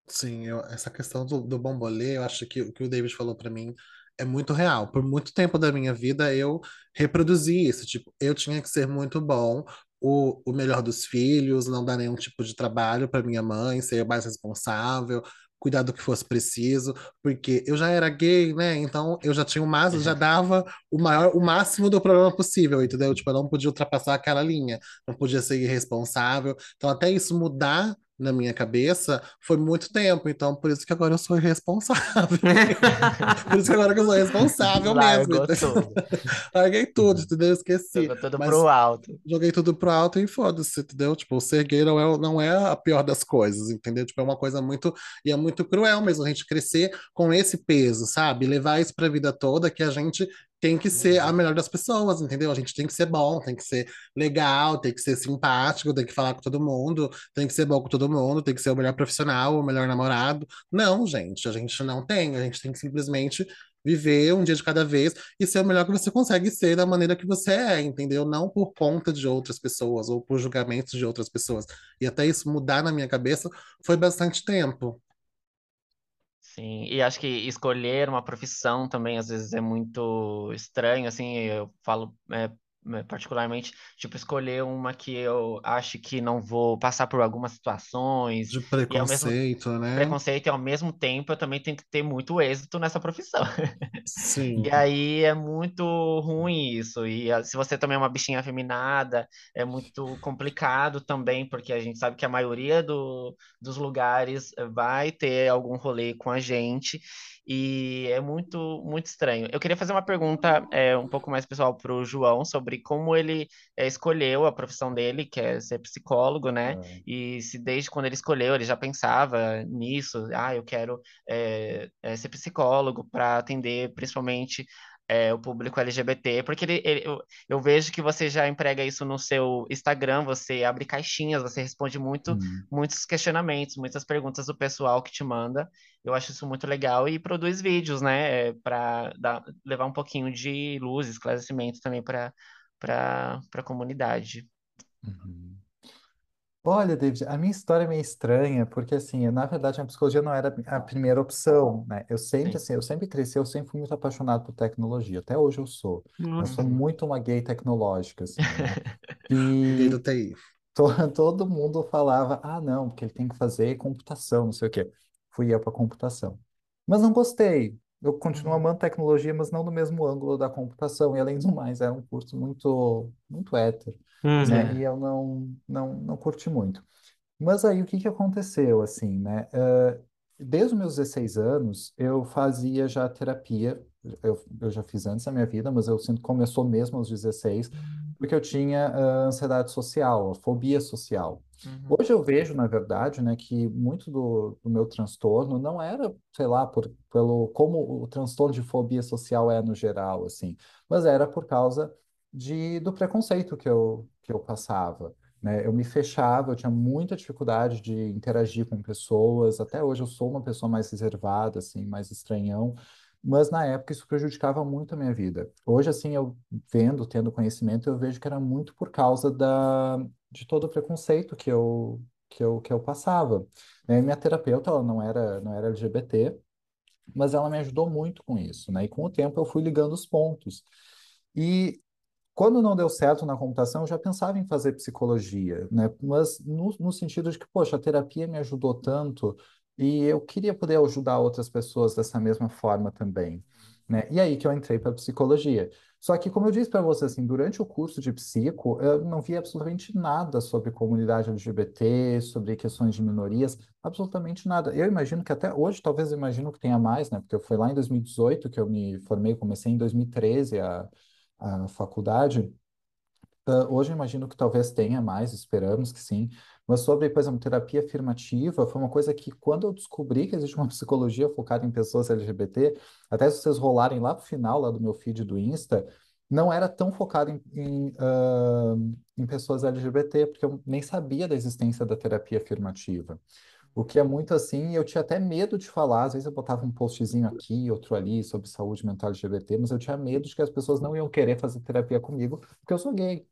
Sim, eu- essa questão do, do bombolê, eu acho que o que o David falou pra mim é muito real. Por muito tempo da minha vida eu reproduzi isso. Tipo, eu tinha que ser muito bom, o, o melhor dos filhos, não dar nenhum tipo de trabalho pra minha mãe, ser mais responsável, cuidar do que fosse preciso, porque eu já era gay, né? Então eu já tinha o máximo, já dava o maior, o máximo do problema possível, entendeu? Tipo, eu não podia ultrapassar aquela linha, não podia ser irresponsável. Então até isso mudar na minha cabeça foi muito tempo, então por isso que agora eu sou irresponsável. Por isso que agora eu sou responsável mesmo. Largou entendeu? tudo. Larguei tudo, entendeu? Esqueci. Jogou tudo Mas pro alto. joguei tudo pro alto e foda-se, entendeu? Tipo, o ser gay não é, não é a pior das coisas, entendeu? Tipo, é uma coisa muito. E é muito cruel mesmo a gente crescer com esse peso, sabe? Levar isso pra vida toda, que a gente tem que ser a melhor das pessoas, entendeu? A gente tem que ser bom, tem que ser legal, tem que ser simpático, tem que falar com todo mundo, tem que ser bom com todo mundo, tem que ser o melhor profissional, o melhor namorado. Não, gente, a gente não tem, a gente tem que simplesmente viver um dia de cada vez e ser o melhor que você consegue ser da maneira que você é, entendeu? Não por conta de outras pessoas ou por julgamentos de outras pessoas. E até isso mudar na minha cabeça foi bastante tempo. Sim, e acho que escolher uma profissão também às vezes é muito estranho, assim, eu falo é, particularmente, tipo, escolher uma que eu acho que não vou passar por algumas situações, De ao mesmo preconceito, né? preconceito, e ao mesmo tempo eu também tenho que ter muito êxito nessa profissão. Sim. E aí é muito ruim isso. E ah, se você também é uma bichinha afeminada, é muito complicado também, porque a gente sabe que a maioria do, dos lugares vai ter algum rolê com a gente. E é muito, muito estranho. Eu queria fazer uma pergunta é, um pouco mais pessoal para o João sobre como ele eh, escolheu a profissão dele, que é ser psicólogo, né? É. E se desde quando ele escolheu ele já pensava nisso, ah, eu quero é, é, ser psicólogo para atender principalmente é, o público LGBT, porque ele, ele- eu, eu vejo que você já emprega isso no seu Instagram, você abre caixinhas, você responde muito, Hum. muitos questionamentos, muitas perguntas do pessoal que te manda. Eu acho isso muito legal e produz vídeos, né, para levar um pouquinho de luz, esclarecimento também para para para a comunidade. Uhum. Olha, David, a minha história é meio estranha, porque assim, na verdade a psicologia não era a primeira opção, né? Eu sempre, Sim. assim, eu sempre cresci, eu sempre fui muito apaixonado por tecnologia, até hoje eu sou. Eu sou Uhum. muito uma gay tecnológica, assim, né? Gay do E TI. to- todo mundo falava, ah, não, porque ele tem que fazer computação, não sei o quê. Fui eu para computação. Mas não gostei. Eu continuo Uhum. amando tecnologia, mas não no mesmo ângulo da computação. E além do mais, era um curso muito, muito hétero né? E Uhum. eu não, não, não curti muito. Mas aí o que que aconteceu, assim, né? Eh, desde os meus 16 anos, eu fazia já terapia. Eu, eu já fiz antes da minha vida, mas eu sinto que começou mesmo aos 16, porque eu tinha ah, ansiedade social, a fobia social. Uhum. Hoje eu vejo, na verdade, né, que muito do, do meu transtorno não era, sei lá, por, pelo como o transtorno de fobia social é no geral, assim, mas era por causa de, do preconceito que eu, que eu passava, né? Eu me fechava, eu tinha muita dificuldade de interagir com pessoas. Até hoje eu sou uma pessoa mais reservada, assim, mais estranhão, mas na época isso prejudicava muito a minha vida. Hoje, assim, eu vendo, tendo conhecimento, eu vejo que era muito por causa da, de todo o preconceito que eu, que eu, que eu passava. né? Minha terapeuta, ela não era, não era LGBT, mas ela me ajudou muito com isso, né? E com o tempo eu fui ligando os pontos. E quando não deu certo na computação, eu já pensava em fazer psicologia, né? Mas no, no sentido de que, poxa, a terapia me ajudou tanto, E eu queria poder ajudar outras pessoas dessa mesma forma também, né? E aí que eu entrei para psicologia. Só que, como eu disse para você, assim, durante o curso de psico, eu não vi absolutamente nada sobre comunidade LGBT, sobre questões de minorias, absolutamente nada. Eu imagino que até hoje, talvez eu imagino que tenha mais, né? Porque foi lá em 2018 que eu me formei, comecei em 2013 a, a faculdade. Uh, hoje eu imagino que talvez tenha mais, esperamos que sim. Mas sobre, por exemplo, terapia afirmativa, foi uma coisa que quando eu descobri que existe uma psicologia focada em pessoas LGBT, até se vocês rolarem lá pro final, lá do meu feed do Insta, não era tão focado em, em, uh, em pessoas LGBT, porque eu nem sabia da existência da terapia afirmativa. O que é muito assim, eu tinha até medo de falar, às vezes eu botava um postzinho aqui, outro ali, sobre saúde mental LGBT, mas eu tinha medo de que as pessoas não iam querer fazer terapia comigo, porque eu sou gay.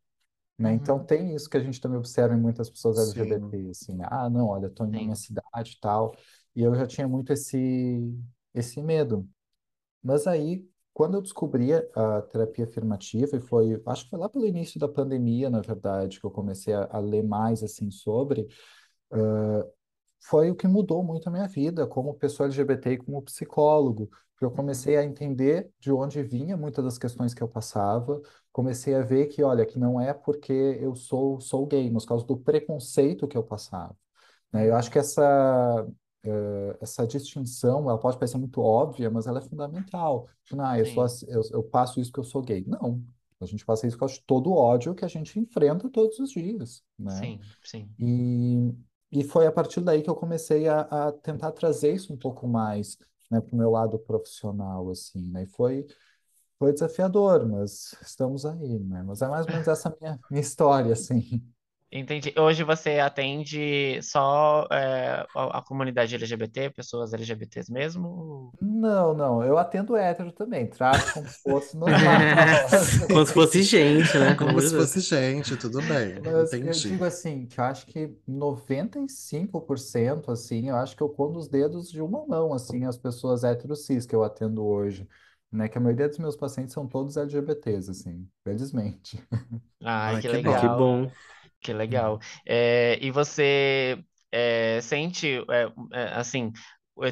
Né? Então Uhum. tem isso que a gente também observa em muitas pessoas Sim. LGBT, assim, né? Ah, não, olha, estou na minha Sim. cidade e tal, e eu já tinha muito esse, esse medo. Mas aí, quando eu descobri a terapia afirmativa, e foi, acho que foi lá pelo início da pandemia, na verdade, que eu comecei a, a ler mais, assim, sobre, foi o que mudou muito a minha vida como pessoa LGBT e como psicólogo, porque eu Uhum. comecei a entender de onde vinha muitas das questões que eu passava, comecei a ver que, olha, que não é porque eu sou, sou gay, mas por causa do preconceito que eu passava, né? Eu acho que essa, eh, essa distinção, ela pode parecer muito óbvia, mas ela é fundamental. Tipo, ah, eu sou, eu, eu passo isso porque eu sou gay. Não, a gente passa isso por causa de todo o ódio que a gente enfrenta todos os dias, né? Sim, sim. E, e foi a partir daí que eu comecei a, a tentar trazer isso um pouco mais, né, para o meu lado profissional, assim, né? E foi, foi desafiador, mas estamos aí, né? Mas é mais ou menos essa minha, minha história, assim. Entendi. Hoje você atende só é, a, a comunidade LGBT, pessoas LGBTs mesmo? Não, não, eu atendo hétero também, trato como se fosse normal. Como se fosse gente, né? Como se fosse gente, tudo bem, Mas eu entendi. digo assim, que eu acho que 95%, assim, eu acho que eu conto os dedos de uma mão, assim, as pessoas hétero cis que eu atendo hoje, né? Que a maioria dos meus pacientes são todos LGBTs, assim, felizmente. Ai, Ai, que que Ah, que legal. bom. Que legal. É, e você é, sente, é, assim,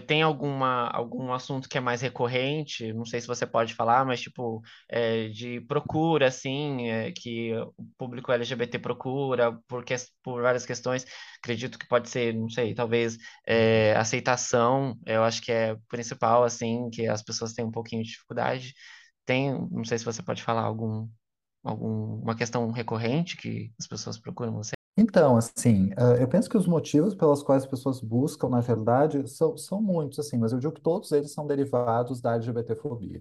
tem alguma, algum assunto que é mais recorrente? Não sei se você pode falar, mas tipo, é, de procura, assim, é, que o público LGBT procura por, que, por várias questões. Acredito que pode ser, não sei, talvez é, aceitação, eu acho que é o principal, assim, que as pessoas têm um pouquinho de dificuldade. Tem, não sei se você pode falar algum alguma questão recorrente que as pessoas procuram você? Então, assim, eh, eu penso que os motivos pelos quais as pessoas buscam, na verdade, são, são muitos, assim, mas eu digo que todos eles são derivados da LGBTfobia.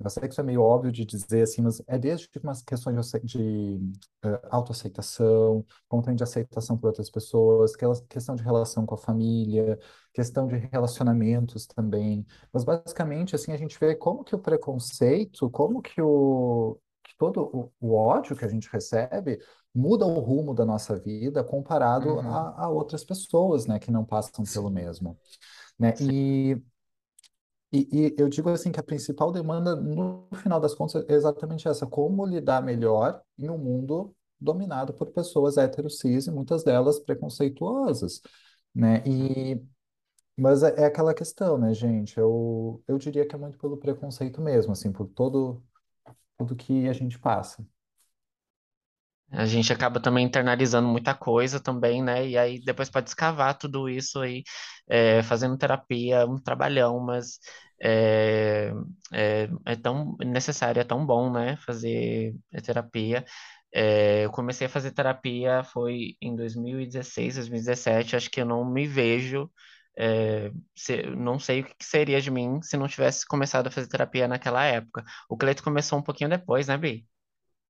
Eu sei que isso é meio óbvio de dizer, assim, mas é desde umas questões de, de eh, autoaceitação, também de aceitação por outras pessoas, que- questão de relação com a família, questão de relacionamentos também. Mas, basicamente, assim, a gente vê como que o preconceito, como que o, que todo o, o ódio que a gente recebe muda o rumo da nossa vida comparado Uhum. a, a outras pessoas, né, que não passam pelo mesmo, né? E, e, e eu digo assim que a principal demanda, no final das contas, é exatamente essa: como lidar melhor em um mundo dominado por pessoas heteros cis e muitas delas preconceituosas, né? E mas é, é aquela questão, né, gente? Eu, eu diria que é muito pelo preconceito mesmo, assim, por todo tudo que a gente passa. A gente acaba também internalizando muita coisa também, né? E aí depois pode escavar tudo isso aí, é, fazendo terapia, um trabalhão, mas é, é, é tão necessário, é tão bom, né? Fazer terapia. É, eu comecei a fazer terapia foi em 2016, 2017. Acho que eu não me vejo, é, se- não sei o que seria de mim se não tivesse começado a fazer terapia naquela época. O Cleito começou um pouquinho depois, né, Bi?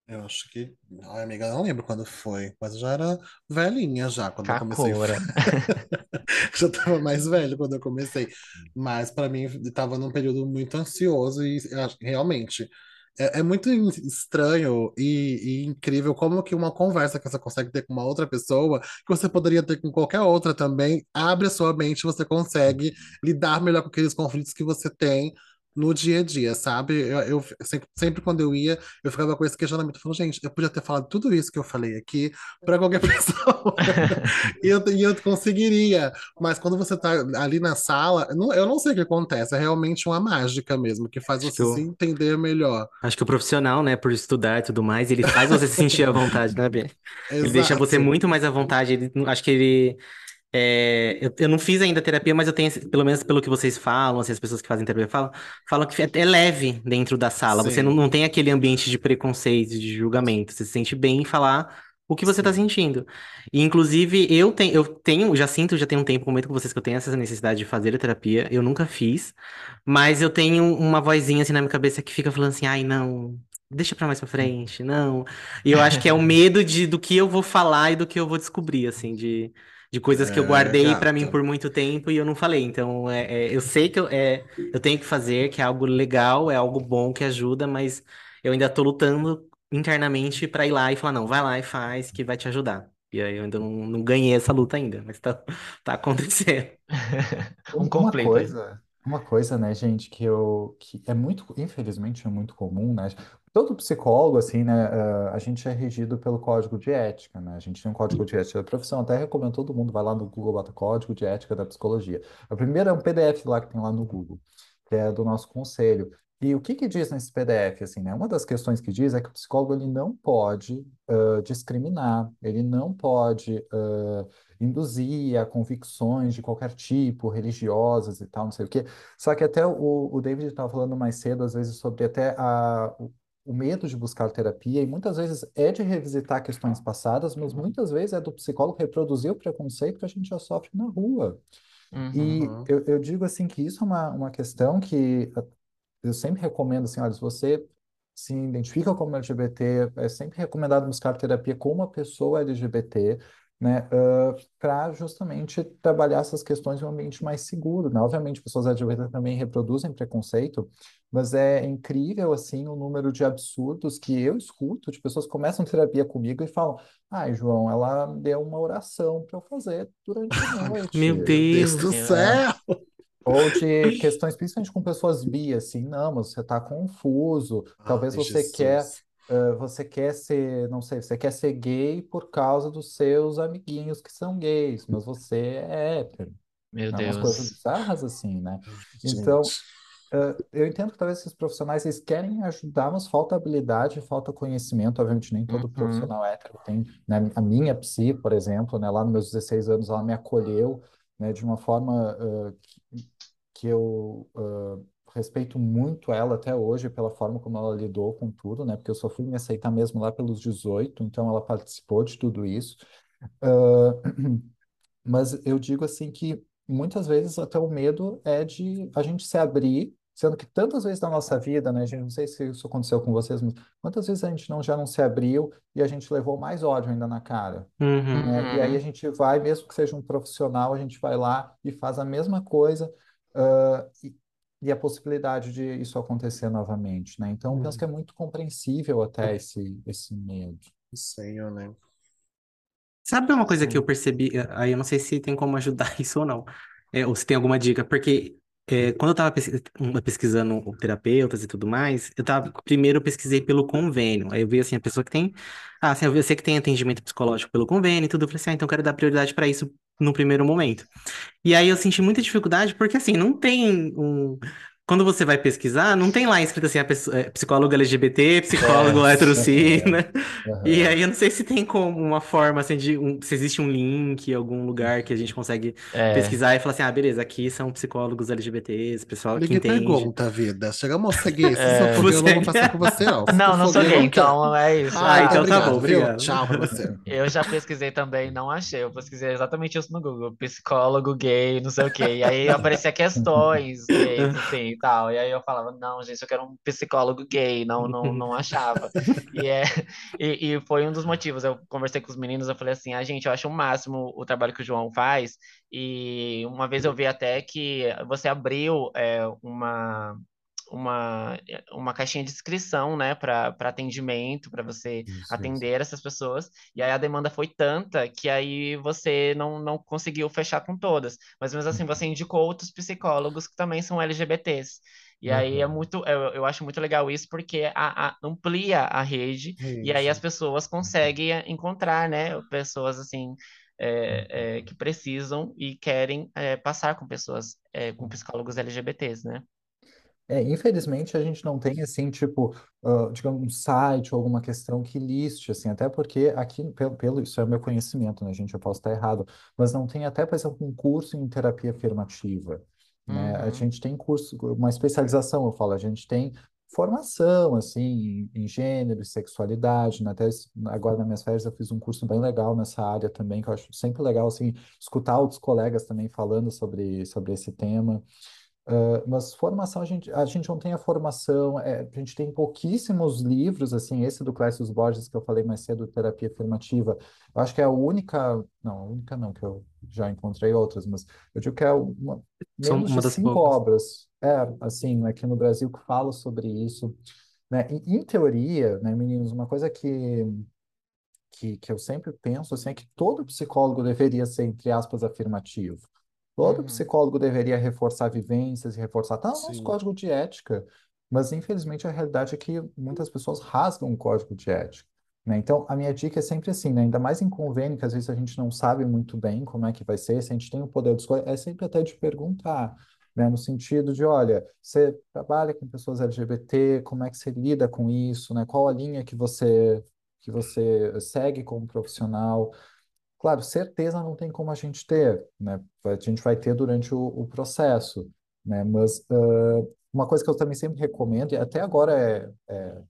Eu acho que. Ai, amiga, eu não lembro quando foi, mas eu já era velhinha já quando eu comecei. Cacora. Já estava mais velho quando eu comecei. Mas para mim estava num período muito ansioso e realmente é, é muito estranho e, e incrível como que uma conversa que você consegue ter com uma outra pessoa, que você poderia ter com qualquer outra também, abre a sua mente, você consegue lidar melhor com aqueles conflitos que você tem no dia a dia, sabe? Eu, eu sempre, sempre quando eu ia, eu ficava com esse questionamento, falando, gente, eu podia ter falado tudo isso que eu falei aqui para qualquer pessoa. e, eu, e eu conseguiria. Mas quando você tá ali na sala, não- eu não sei o que acontece, é realmente uma mágica mesmo, que faz Acho você se eu, entender melhor. acho que o profissional, né, por estudar e tudo mais, ele faz você se sentir à vontade, né, Bia? Ele deixa você muito mais à vontade. Ele, acho que ele. É, eu, eu não fiz ainda terapia, mas eu tenho, pelo menos pelo que vocês falam, assim, as pessoas que fazem terapia falam, falam que é, é leve dentro da sala. Você não, não tem aquele ambiente de preconceito, de julgamento. Você se sente bem em falar o que você está sentindo. E, inclusive, eu tenho, eu tenho, já sinto, já tenho um tempo, comento com vocês que eu tenho essa necessidade de fazer a terapia. Eu nunca fiz, mas eu tenho uma vozinha assim na minha cabeça que fica falando assim, ai, não. Deixa pra mais pra frente, não. E eu acho que é o medo de, do que eu vou falar e do que eu vou descobrir, assim, de, de coisas que eu É, guardei pra mim por muito tempo e eu não falei. Então, é, é, eu sei que eu, é, eu tenho que fazer, que é algo legal, é algo bom que ajuda, mas eu ainda tô lutando internamente pra ir lá e falar, não, vai lá e faz, que vai te ajudar. E aí eu ainda não, não ganhei essa luta ainda, mas tá, tá acontecendo. Um Um- Uma coisa, uma coisa, né, gente, que eu que é muito, infelizmente, é muito comum, né? Todo psicólogo, assim, né, eh, a gente é regido pelo código de ética, né? A gente tem um código de ética da profissão. Até recomendo todo mundo vai lá no Google, bota código de ética da psicologia. O primeiro é um PDF lá que tem lá no Google, que é do nosso conselho. E o que que diz nesse PDF, assim, né? Uma das questões que diz é que o psicólogo ele não pode eh, discriminar, ele não pode eh, induzir a convicções de qualquer tipo, religiosas e tal, não sei o quê. Só que até o, o David estava falando mais cedo, às vezes, sobre até a, o, medo de buscar terapia, e muitas vezes é de revisitar questões passadas, mas muitas vezes é do psicólogo reproduzir o preconceito que a gente já sofre na rua. Uhum. E Uhum. eu, eu digo assim que isso é uma, uma questão que uh, eu sempre recomendo assim, olha, se você se identifica como LGBT, é sempre recomendado buscar terapia com uma pessoa LGBT, né, para justamente trabalhar essas questões em um ambiente mais seguro, né? Obviamente, pessoas LGBT também reproduzem preconceito, mas é incrível, assim, o número de absurdos que eu escuto de pessoas que começam terapia comigo e falam, ai, João, ela deu uma oração para eu fazer durante a noite. Meu Deus do céu! Ou de questões, principalmente com pessoas bi, assim, não, mas você está confuso, talvez Ai, você quer, Eh, você quer ser, não sei, você quer ser gay por causa dos seus amiguinhos que são gays, mas você é hétero, Meu né? Umas coisas Deus. bizarras assim, né? Então, Gente. eh, eu entendo que talvez esses profissionais, eles querem ajudar, mas falta habilidade, falta conhecimento, obviamente nem todo Uhum. profissional hétero tem, né? A minha psi, por exemplo, né, lá nos meus 16 anos, ela me acolheu, né, de uma forma, eh, que, que eu ah, respeito muito ela até hoje pela forma como ela lidou com tudo, né? Porque eu só fui me aceitar mesmo lá pelos 18, então ela participou de tudo isso. Ah, mas eu digo assim que muitas vezes até o medo é de a gente se abrir, sendo que tantas vezes na nossa vida, né, gente, não sei se isso aconteceu com vocês, mas quantas vezes a gente não já não se abriu e a gente levou mais ódio ainda na cara Uhum. né? E aí a Uhum. gente vai, mesmo que seja um profissional, a gente vai lá e faz a mesma coisa, e, e a possibilidade de isso acontecer novamente, né? Então, eu penso que é muito compreensível até esse, esse medo. Senhor, né? Sabe uma coisa que eu Sim. percebi? eh, Aí eu não sei se tem como ajudar isso ou não. É, ou se tem alguma dica, porque é, quando eu estava pesquisando terapeutas e tudo mais, eu tava, primeiro eu pesquisei pelo convênio. Aí eu vi assim, a pessoa que tem. Ah, assim, eu sei que tem atendimento psicológico pelo convênio e tudo. Eu falei assim, ah, então eu quero dar prioridade para isso no primeiro momento. E aí eu senti muita dificuldade, porque assim, não tem um. Quando você vai pesquisar, não tem lá escrito assim, a pessoa, é, psicólogo LGBT, psicólogo É. hétero cis, Aham, né? E aí eu não sei se tem como uma forma, assim, de um- se existe um link, algum lugar que a gente consegue É. pesquisar e falar assim, ah, beleza, aqui são psicólogos LGBTs, pessoal que Ninguém entende. pergunta, vida. Chegamos a ser gay. Se É. você for eu não vou passar com você, não. Se Não, não sou gay, então é isso. Ah, Ah, então tá obrigado, bom, viu? obrigado. Tchau pra você. Eu já pesquisei também, não achei. Eu pesquisei exatamente isso no Google, psicólogo gay, não sei o quê. E aí aparecia questões gays, assim, tal. E aí eu falava, não, gente, eu quero um psicólogo gay, não, não, não achava. E, é, e, e foi um dos motivos. Eu conversei com os meninos, eu falei assim, ah, gente, eu acho o máximo o trabalho que o João faz. E uma vez eu vi até que você abriu é, uma. Uma, uma caixinha de inscrição, né, para atendimento, para você Isso, isso. atender essas pessoas. E aí a demanda foi tanta que aí você não, não conseguiu fechar com todas. Mas mesmo assim, você indicou outros psicólogos que também são LGBTs. E aí é Uhum. muito, eu, eu acho muito legal isso porque a- a- amplia a rede e aí as Isso. pessoas conseguem eh, encontrar, né, pessoas assim é, é, que precisam e querem é, passar com pessoas, é, com psicólogos LGBTs, né? É, infelizmente a gente não tem assim, tipo, ah, digamos, um site ou alguma questão que liste, assim, até porque aqui, pelo, pelo isso é o meu conhecimento, né, gente? Eu posso estar errado, mas não tem até, por exemplo, um curso em terapia afirmativa, né? A Uhum, gente tem curso, uma especialização, eu falo, a gente tem formação, assim, em, em gênero e sexualidade, né? Até agora nas minhas férias eu fiz um curso bem legal nessa área também, que eu acho sempre legal, assim, escutar outros colegas também falando sobre, sobre esse tema. Uh, mas formação, a gente, a gente não tem a formação, é, a gente tem pouquíssimos livros, assim, esse do Clécio Borges que eu falei mais cedo, Terapia Afirmativa, eu acho que é a única, não, a única não, que eu já encontrei outras, mas eu digo que é uma, São menos uma de cinco poucas. obras, é, assim, aqui no Brasil que fala sobre isso, né, em, em teoria, né, meninos, uma coisa que, que, que eu sempre penso, assim, é que todo psicólogo deveria ser, entre aspas, afirmativo, Todo uhum, psicólogo deveria reforçar vivências e reforçar, tá no nosso Sim. código de ética, mas infelizmente a realidade é que muitas pessoas rasgam o código de ética, né? Então, a minha dica é sempre assim, né? Ainda mais em convênio, que às vezes a gente não sabe muito bem como é que vai ser, se a gente tem o poder de escolha, é sempre até de perguntar, né? No sentido de, olha, você trabalha com pessoas LGBT, como é que você lida com isso, né? Qual a linha que você que você segue como profissional? Claro, certeza não tem como a gente ter, né? A gente vai ter durante o, o processo, né? Mas ah, uma coisa que eu também sempre recomendo, e até agora é,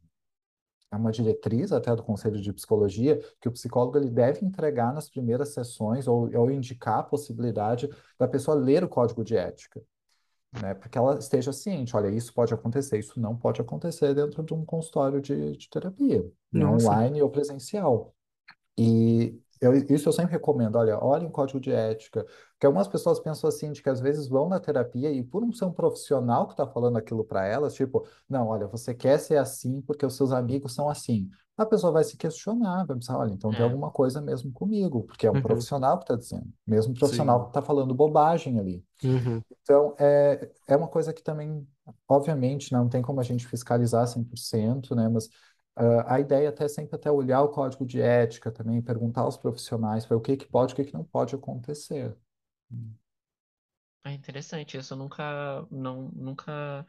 é uma diretriz até do Conselho de Psicologia, que o psicólogo ele deve entregar nas primeiras sessões ou, ou indicar a possibilidade da pessoa ler o código de ética, né? Porque ela esteja ciente, olha, isso pode acontecer, isso não pode acontecer dentro de um consultório de, de terapia, né? Nossa. Online ou presencial. E eu, isso eu sempre recomendo, olha, olhem o código de ética, porque algumas pessoas pensam assim, de que às vezes vão na terapia e por não ser um profissional que está falando aquilo para elas, tipo, não, olha, você quer ser assim porque os seus amigos são assim. A pessoa vai se questionar, vai pensar, olha, então tem é, alguma coisa mesmo comigo, porque é um Uhum, profissional que está dizendo, mesmo um profissional que Sim. está falando bobagem ali. uhum. Então, é, é uma coisa que também, obviamente, não tem como a gente fiscalizar 100%, né? Mas ah, a ideia até é sempre até olhar o código de ética também, perguntar aos profissionais para o que que pode e o que que não pode acontecer. é interessante. Isso eu nunca, não, nunca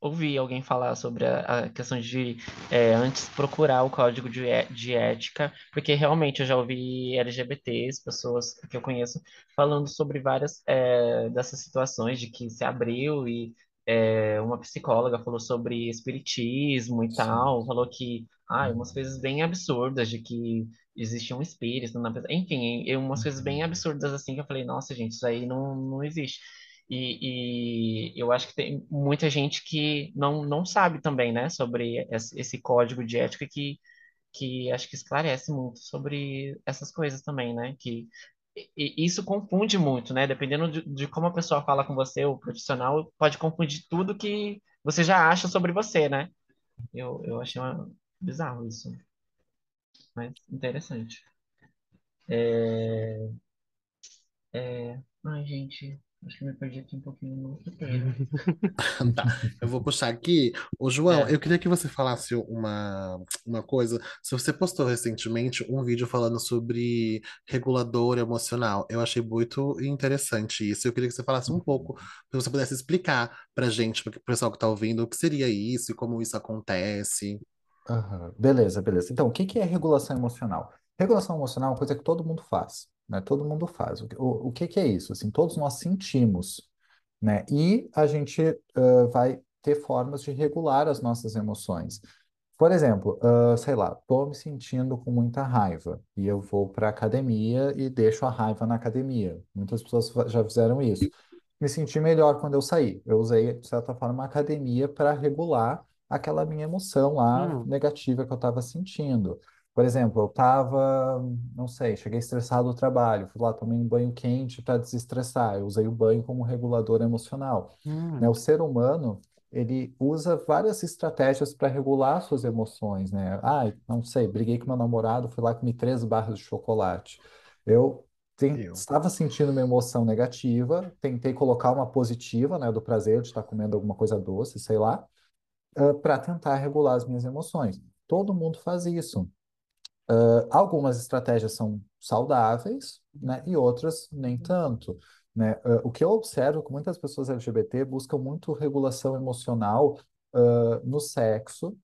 ouvi alguém falar sobre a, a questão de é, antes procurar o código de, é- de ética, porque realmente eu já ouvi LGBTs, pessoas que eu conheço, falando sobre várias é, dessas situações de que se abriu e é, uma psicóloga falou sobre espiritismo e Sim. tal, falou que, ah, umas coisas bem absurdas de que existia um espírito na pessoa, enfim, umas coisas bem Uhum. absurdas assim que eu falei, nossa, gente, isso aí não, não existe. E, e eu acho que tem muita gente que não, não sabe também, né, sobre esse, esse código de ética que, que acho que esclarece muito sobre essas coisas também, né? Que e- isso confunde muito, né? Dependendo de, de como a pessoa fala com você, o profissional pode confundir tudo que você já acha sobre você, né? Eu, eu achei uma- bizarro isso, mas interessante. É, é... Ai, gente, acho que me perdi aqui um pouquinho no roteiro. Tá, eu vou puxar aqui. Ô, João, É. eu queria que você falasse uma, uma coisa. Se você postou recentemente um vídeo falando sobre regulador emocional, eu achei muito interessante isso. Eu queria que você falasse um pouco, se você pudesse explicar pra gente, para o pessoal que tá ouvindo, o que seria isso e como isso acontece. Aham, Beleza, beleza. Então, o que que é regulação emocional? Regulação emocional é uma coisa que todo mundo faz, né? Todo mundo faz. O, que- o, o que que é isso? Assim, todos nós sentimos, né? E a gente ah, vai ter formas de regular as nossas emoções. Por exemplo, ah, sei lá, tô me sentindo com muita raiva e eu vou para academia e deixo a raiva na academia. Muitas pessoas já fizeram isso. Me senti melhor quando eu saí. Eu usei, de certa forma, a academia para regular aquela minha emoção lá Hum, negativa que eu estava sentindo. Por exemplo, eu estava, não sei, cheguei estressado do trabalho, fui lá, tomei um banho quente para desestressar. Eu usei o banho como regulador emocional né? hum, O ser humano, ele usa várias estratégias para regular suas emoções, né? Ai, não sei, briguei com meu namorado, fui lá comi três barras de chocolate. Eu tem- Eu. estava sentindo uma emoção negativa, tentei colocar uma positiva, né, do prazer de estar comendo alguma coisa doce, sei lá, para tentar regular as minhas emoções. Todo mundo faz isso. Uh, algumas estratégias são saudáveis, né, e outras nem tanto, né? Uh, o que eu observo é que muitas pessoas LGBT buscam muito regulação emocional uh, no sexo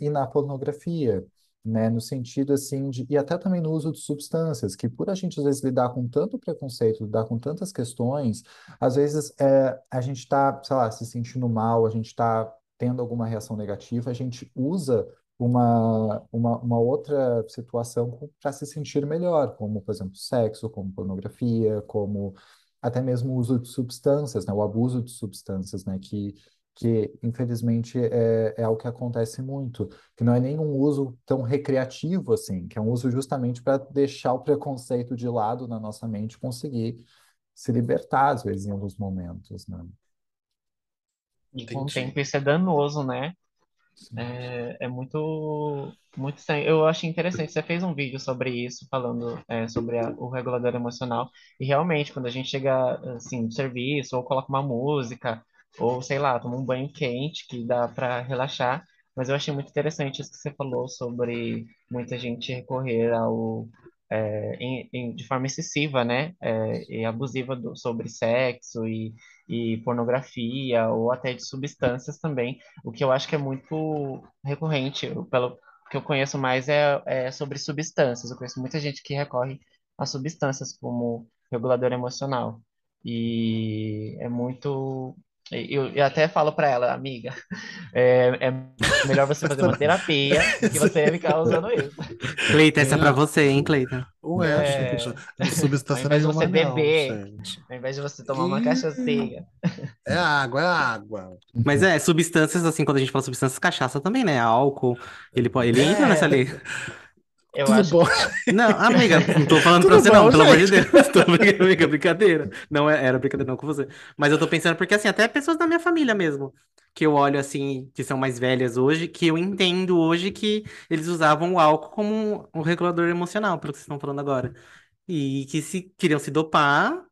e na pornografia, né? No sentido assim de e até também no uso de substâncias, que por a gente às vezes lidar com tanto preconceito, lidar com tantas questões, às vezes é, a gente está, sei lá, se sentindo mal, a gente está tendo alguma reação negativa, a gente usa uma, uma, uma outra situação para se sentir melhor, como, por exemplo, sexo, como pornografia, como até mesmo o uso de substâncias, né? O abuso de substâncias, né? Que, que infelizmente é, é algo que acontece muito, que não é nenhum uso tão recreativo assim, que é um uso justamente para deixar o preconceito de lado na nossa mente conseguir se libertar, às vezes, em alguns momentos, né? E com o tempo isso é danoso, né? É, é muito, muito estranho. Eu achei interessante. Você fez um vídeo sobre isso, falando é, sobre a- o regulador emocional. E realmente, quando a gente chega assim, no serviço, ou coloca uma música, ou sei lá, toma um banho quente, que dá para relaxar. Mas eu achei muito interessante isso que você falou sobre muita gente recorrer ao, é, em- em- de forma excessiva, né? É, e abusiva do- sobre sexo e, e pornografia, ou até de substâncias também. O que eu acho que é muito recorrente, pelo que eu conheço mais é, é sobre substâncias. Eu conheço muita gente que recorre a substâncias como regulador emocional. E é muito. Eu, eu até falo para ela, amiga, é, é melhor você fazer uma terapia que você ficar usando isso. Cleiton, essa é pra É. você, hein, Cleiton? Ué, É, gente, de ao substância invés de você não, beber, gente. ao invés de você tomar uma cachaçinha. é água, é água. Mas é, substâncias, assim, quando a gente fala substâncias, cachaça também, né? Álcool, ele, pode, ele entra nessa É, lei. Eu Tudo acho bom? Não, amiga, não tô falando pra você não, bom, pelo amor de? Deus. Tô brincando, amiga, brincadeira. Não é- era brincadeira não com você. Mas eu tô pensando, porque assim, até pessoas da minha família mesmo, que eu olho assim, que são mais velhas hoje, que eu entendo hoje que eles usavam o álcool como um, um regulador emocional, pelo que vocês estão falando agora. E que se queriam se dopar,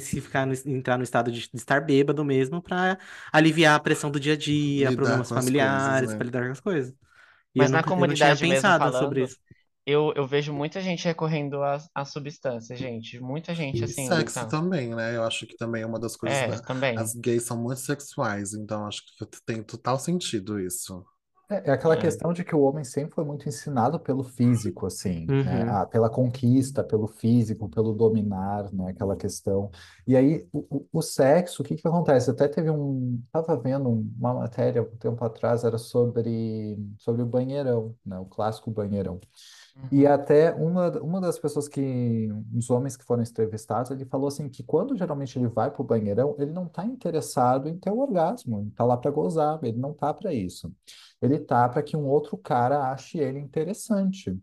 se ficar no- entrar no estado de, de estar bêbado mesmo, pra aliviar a pressão do dia a dia, Lidar problemas familiares, né? pra lidar com as coisas. E eu Mas na nunca, eu não tinha comunidade mesmo pensado sobre falando, isso. Eu, eu vejo muita gente recorrendo a, a substâncias, gente. Muita gente E assim, sexo tá. também, né? Eu acho que também é uma das coisas É, da... também. As gays são muito sexuais, então acho que tem total sentido isso. É, é aquela É. questão de que o homem sempre foi muito ensinado pelo físico, assim, né? Uhum. Ah, pela conquista, pelo físico, pelo dominar, né? Aquela questão. E aí, o, o- o sexo, o que que acontece? Até teve um... Tava vendo uma matéria um tempo atrás, era sobre, sobre o banheirão, né? O clássico banheirão. E Uhum. até uma, uma das pessoas que, os homens que foram entrevistados, ele falou assim que quando geralmente ele vai pro banheirão, ele não está interessado em ter o orgasmo, ele tá lá para gozar, ele não tá para isso. Ele tá para que um outro cara ache ele interessante.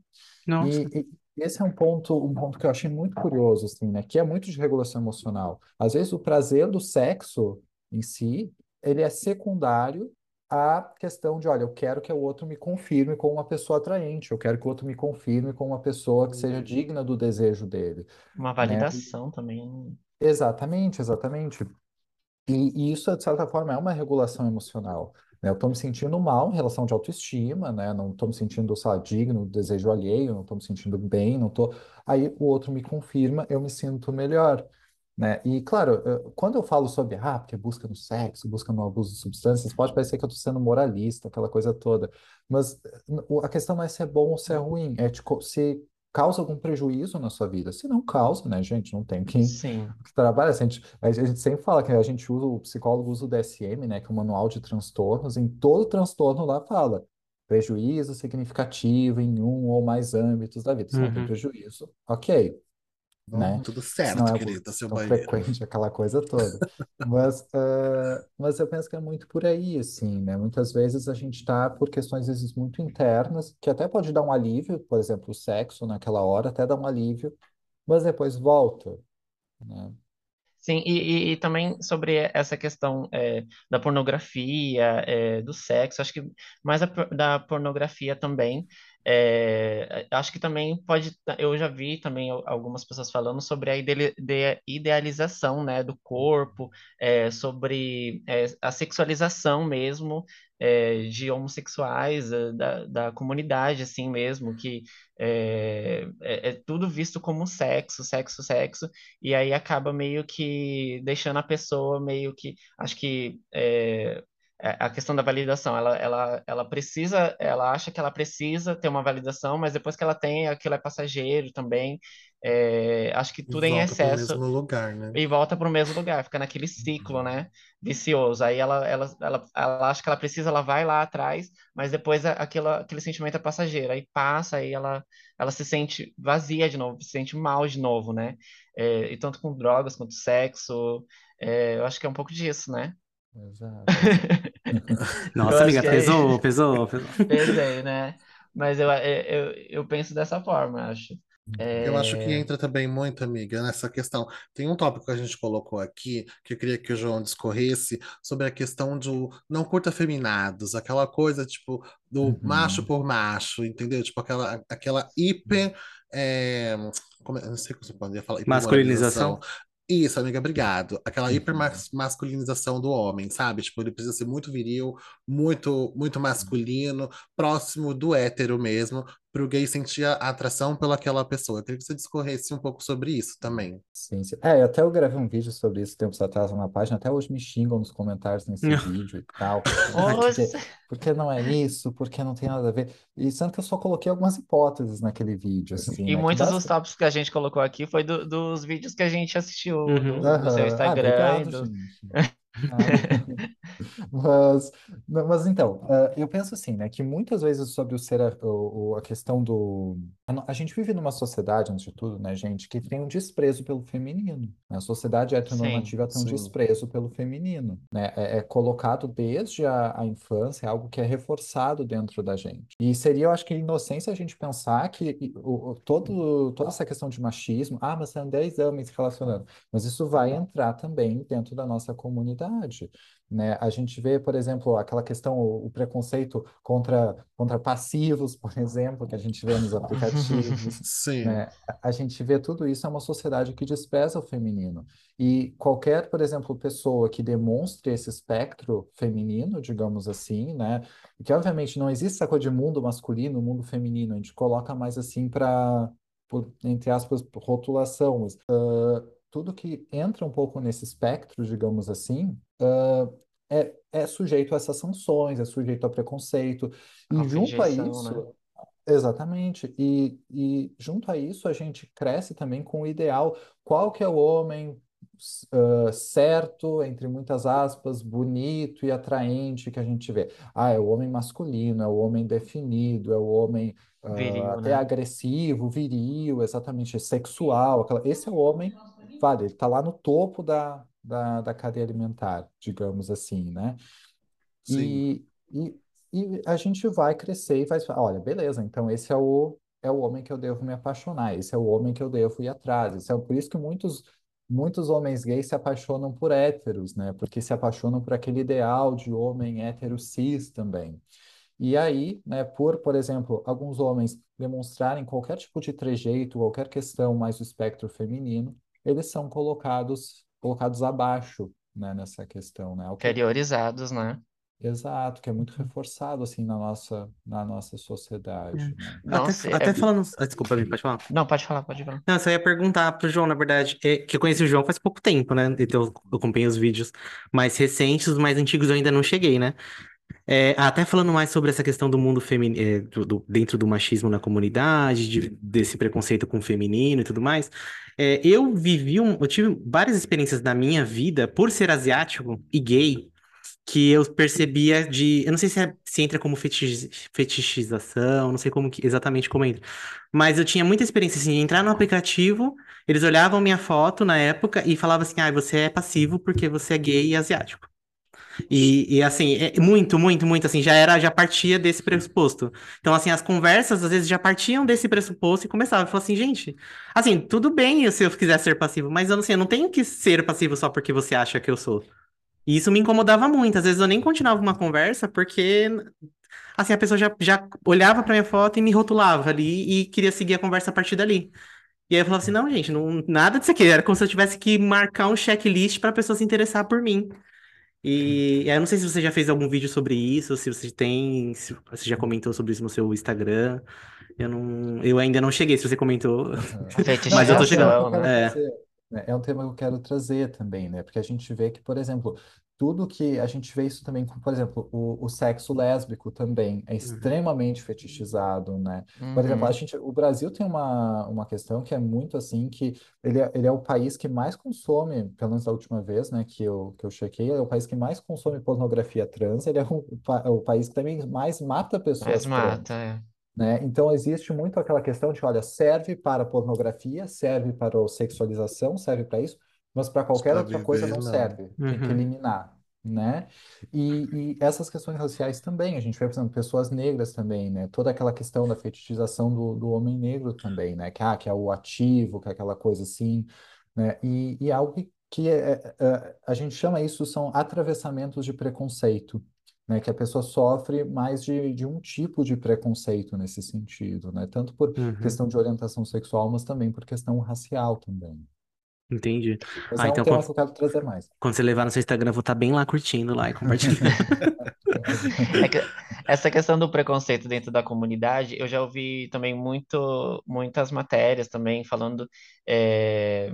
Nossa. E, e esse é um ponto, um ponto que eu achei muito curioso, assim, né? Que é muito de regulação emocional. Às vezes o prazer do sexo em si, ele é secundário à questão de, olha, eu quero que o outro me confirme como uma pessoa atraente, eu quero que o outro me confirme como uma pessoa que seja digna do desejo dele, Uma né? validação também. Exatamente, exatamente. E, e isso, de certa forma, é uma regulação emocional, né? Eu estou me sentindo mal em relação de autoestima, né? Não estou me sentindo, sei lá, digno do desejo alheio, não estou me sentindo bem, não tô... Aí o outro me confirma, eu me sinto melhor, né? E, claro, quando eu falo sobre, ah, porque busca no sexo, busca no abuso de substâncias, pode parecer que eu estou sendo moralista, aquela coisa toda. Mas a questão não é se é bom ou se é ruim, é tipo, se causa algum prejuízo na sua vida. Se não causa, né, gente, não tem que Sim. que trabalha, a gente, a gente sempre fala que a gente usa, o psicólogo usa o DSM, né, que é o Manual de Transtornos, em todo transtorno lá fala prejuízo significativo em um ou mais âmbitos da vida. Se não tem Uhum. prejuízo, ok, né? tudo certo, é algo querida, seu tão banheiro. frequente, aquela coisa toda. Mas, ah, mas eu penso que é muito por aí, assim, né? Muitas vezes a gente está por questões, às vezes, muito internas, que até pode dar um alívio, por exemplo, o sexo naquela hora até dá um alívio, mas depois volta, né? Sim, e, e- e também sobre essa questão é, da pornografia, é, do sexo, acho que mais a da pornografia também, É, acho que também pode, eu já vi também algumas pessoas falando sobre a idealização, né, do corpo, é, sobre é, a sexualização mesmo é, de homossexuais, é, da, da comunidade, assim mesmo, que é, é, tudo visto como sexo, sexo, sexo, e aí acaba meio que deixando a pessoa meio que, acho que a questão da validação, ela, ela, ela precisa, ela acha que ela precisa ter uma validação, mas depois que ela tem, aquilo é passageiro também. É, acho que tudo e em volta pro excesso mesmo lugar, né? e volta para o mesmo lugar, fica naquele ciclo, né? Vicioso. Aí ela, ela, ela, ela acha que ela precisa, ela vai lá atrás, mas depois aquilo, aquele sentimento é passageiro. Aí passa, aí ela, ela se sente vazia de novo, se sente mal de novo, né? É, e tanto com drogas quanto sexo, é, eu acho que é um pouco disso, né? Exato. Nossa, amiga, que é pesou, pesou, pesou. Pesei, né? Mas eu, eu, eu penso dessa forma, acho. Eu acho que É... entra também muito, amiga, nessa questão. Tem um tópico que a gente colocou aqui, que eu queria que o João discorresse, sobre a questão do não curta feminados, aquela coisa, tipo, do macho Uhum. por macho, entendeu? Tipo, aquela, aquela hiper. é, como é- eu não sei como você poderia falar. Masculinização? Isso, amiga, obrigado. Aquela Uhum. hipermasculinização do homem, sabe? Tipo, ele precisa ser muito viril, muito, muito masculino, próximo do hétero mesmo, para o gay sentir a atração pelaquela pessoa. Eu queria que você discorresse um pouco sobre isso também. Sim, sim. É, até eu gravei um vídeo sobre isso tempos atrás na página, até hoje me xingam nos comentários nesse vídeo e tal. Porque, porque não é isso, porque não tem nada a ver. E sendo que eu só coloquei algumas hipóteses naquele vídeo, assim, E né? Muitos dos basta... tópicos que a gente colocou aqui foi do- dos vídeos que a gente assistiu Uhum. do, do seu. Ah, Instagram e obrigado, do... Ah, Mas, mas então, eh, eu penso assim, né, que muitas vezes sobre o ser, a, o- a questão do... A, gente vive numa sociedade, antes de tudo, né, gente, que tem um desprezo pelo feminino. né? A sociedade Sim, heteronormativa tem um Sim. desprezo pelo feminino, né? É, é colocado desde a, a infância, é algo que é reforçado dentro da gente. E seria, eu acho que, inocência a gente pensar que o, todo, toda essa questão de machismo, ah, mas são 10 homens se relacionando. Mas isso vai entrar também dentro da nossa comunidade, né? A gente vê, por exemplo, aquela questão, o, o preconceito contra, contra passivos, por exemplo, que a gente vê nos aplicativos, Sim, né? A gente vê tudo isso, é uma sociedade que despreza o feminino. E qualquer, por exemplo, pessoa que demonstre esse espectro feminino, digamos assim, né? Que obviamente não existe essa coisa de mundo masculino, mundo feminino, a gente coloca mais assim para, entre aspas, rotulação, mas, ah, tudo que entra um pouco nesse espectro, digamos assim, ah, é, é sujeito a essas sanções, é sujeito a preconceito. E a junto a rejeição, né? isso, exatamente, e, e junto a isso a gente cresce também com o ideal, qual que é o homem ah, certo, entre muitas aspas, bonito e atraente que a gente vê. Ah, é o homem masculino, é o homem definido, é o homem ah, Viril, até né? agressivo, viril, exatamente, sexual. aquela- Esse é o homem, vale, ele está lá no topo da, da, da cadeia alimentar, digamos assim, né? E, e, e a gente vai crescer e vai falar, olha, beleza, então esse é o, é o homem que eu devo me apaixonar, esse é o homem que eu devo ir atrás. Esse é por isso que muitos, muitos homens gays se apaixonam por héteros, né? Porque se apaixonam por aquele ideal de homem hétero cis também. E aí, né, por, por exemplo, alguns homens demonstrarem qualquer tipo de trejeito, qualquer questão mais do espectro feminino, eles são colocados, colocados abaixo, né, nessa questão, né? O que, né? Exato, que é muito reforçado assim na nossa na nossa sociedade, né? Até, Nossa, até é... falando. ah, Desculpa, pode falar. Não, pode falar, pode falar. Não, eu só ia perguntar pro João, na verdade, é, que eu conheci o João faz pouco tempo, né? Então eu acompanhei os vídeos mais recentes, os mais antigos eu ainda não cheguei, né? É, até falando mais sobre essa questão do mundo feminino, dentro do machismo na comunidade, de- desse preconceito com o feminino e tudo mais, é, eu vivi, um, eu tive várias experiências na minha vida, por ser asiático e gay, que eu percebia de, eu não sei se, é- se entra como fetichi- fetichização, não sei como que- exatamente como entra, mas eu tinha muita experiência assim, de entrar no aplicativo, eles olhavam minha foto na época e falavam assim, ah, você é passivo porque você é gay e asiático. E, e, assim, é muito, muito, muito assim, já era, já partia desse pressuposto. Então, assim, as conversas às vezes já partiam desse pressuposto e começavam. Eu falava assim, gente, assim, tudo bem se eu quiser ser passivo, mas eu não sei, eu não tenho que ser passivo só porque você acha que eu sou. E isso me incomodava muito. Às vezes eu nem continuava uma conversa porque assim, a pessoa já, já olhava pra minha foto e me rotulava ali e queria seguir a conversa a partir dali. E aí eu falava assim, não, gente, não, nada disso aqui. Era como se eu tivesse que marcar um checklist pra pessoa se interessar por mim. E, aí eu não sei se você já fez algum vídeo sobre isso, se você tem, se você já comentou sobre isso no seu Instagram. Eu não, eu ainda não cheguei, se você comentou, Não, mas eu tô um chegando. quero É. né? É um tema que eu quero trazer também, né? Porque a gente vê que, por exemplo, tudo que a gente vê isso também por exemplo, o, o sexo lésbico também é Uhum. extremamente fetichizado, né? Por exemplo, a Uhum. gente, o Brasil tem uma, uma questão que é muito assim, que ele é, ele é o país que mais consome, pelo menos da última vez, né, que eu, que eu chequei, é o país que mais consome pornografia trans, ele é o, o país que também mais mata pessoas mata, trans é. né? Então existe muito aquela questão de, olha, serve para pornografia, serve para a sexualização, serve para isso, mas para qualquer Pra outra coisa viver, não não. serve, tem que Uhum. eliminar, né? E, e essas questões raciais também, a gente vê, por exemplo, pessoas negras também, né? Toda aquela questão da fetichização do, do homem negro também, né? Que, ah, que é o ativo, que é aquela coisa assim, né? E, e algo que, que é, é, é, a gente chama isso, são atravessamentos de preconceito né, que a pessoa sofre mais de, de um tipo de preconceito nesse sentido, né, tanto por Uhum. questão de orientação sexual, mas também por questão racial também. Entendi. Mas Ah, é um então tema quando, que eu quero trazer mais. quando você levar no seu Instagram, eu vou estar bem lá curtindo lá e compartilhando. É que essa questão do preconceito dentro da comunidade, eu já ouvi também muito, muitas matérias também falando é,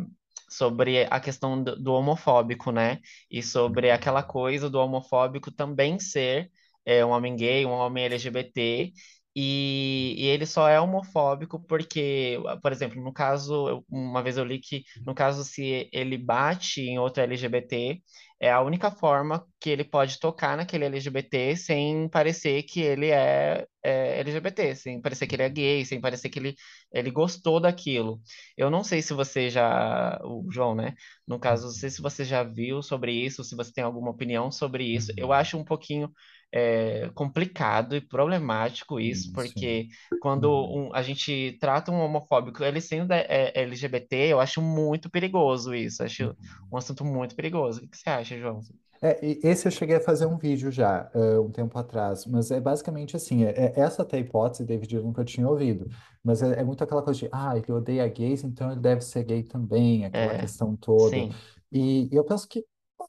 sobre a questão do, do homofóbico, né? E sobre aquela coisa do homofóbico também ser é, um homem gay, um homem LGBT, e, e ele só é homofóbico porque, por exemplo, no caso, eu- uma vez eu li que, no caso, se ele bate em outro LGBT, é a única forma que ele pode tocar naquele LGBT sem parecer que ele é, é, LGBT, sem parecer que ele é gay, sem parecer que ele, ele gostou daquilo. Eu não sei se você já, o João, né? No caso, não sei se você já viu sobre isso, se você tem alguma opinião sobre isso. Eu Uhum. acho um pouquinho é, complicado e problemático isso, Sim, porque quando Uhum. um- a gente trata um homofóbico, ele sendo é, LGBT, eu acho muito perigoso isso. Acho Uhum. um assunto muito perigoso. O que você acha, João? É, e esse eu cheguei a fazer um vídeo já, eh, um tempo atrás, mas é basicamente assim, é, é- essa até hipótese, David, eu nunca tinha ouvido, mas é, é muito aquela coisa de, ah, ele odeia gays, então ele deve ser gay também, aquela É, questão toda. sim, E, eu penso que,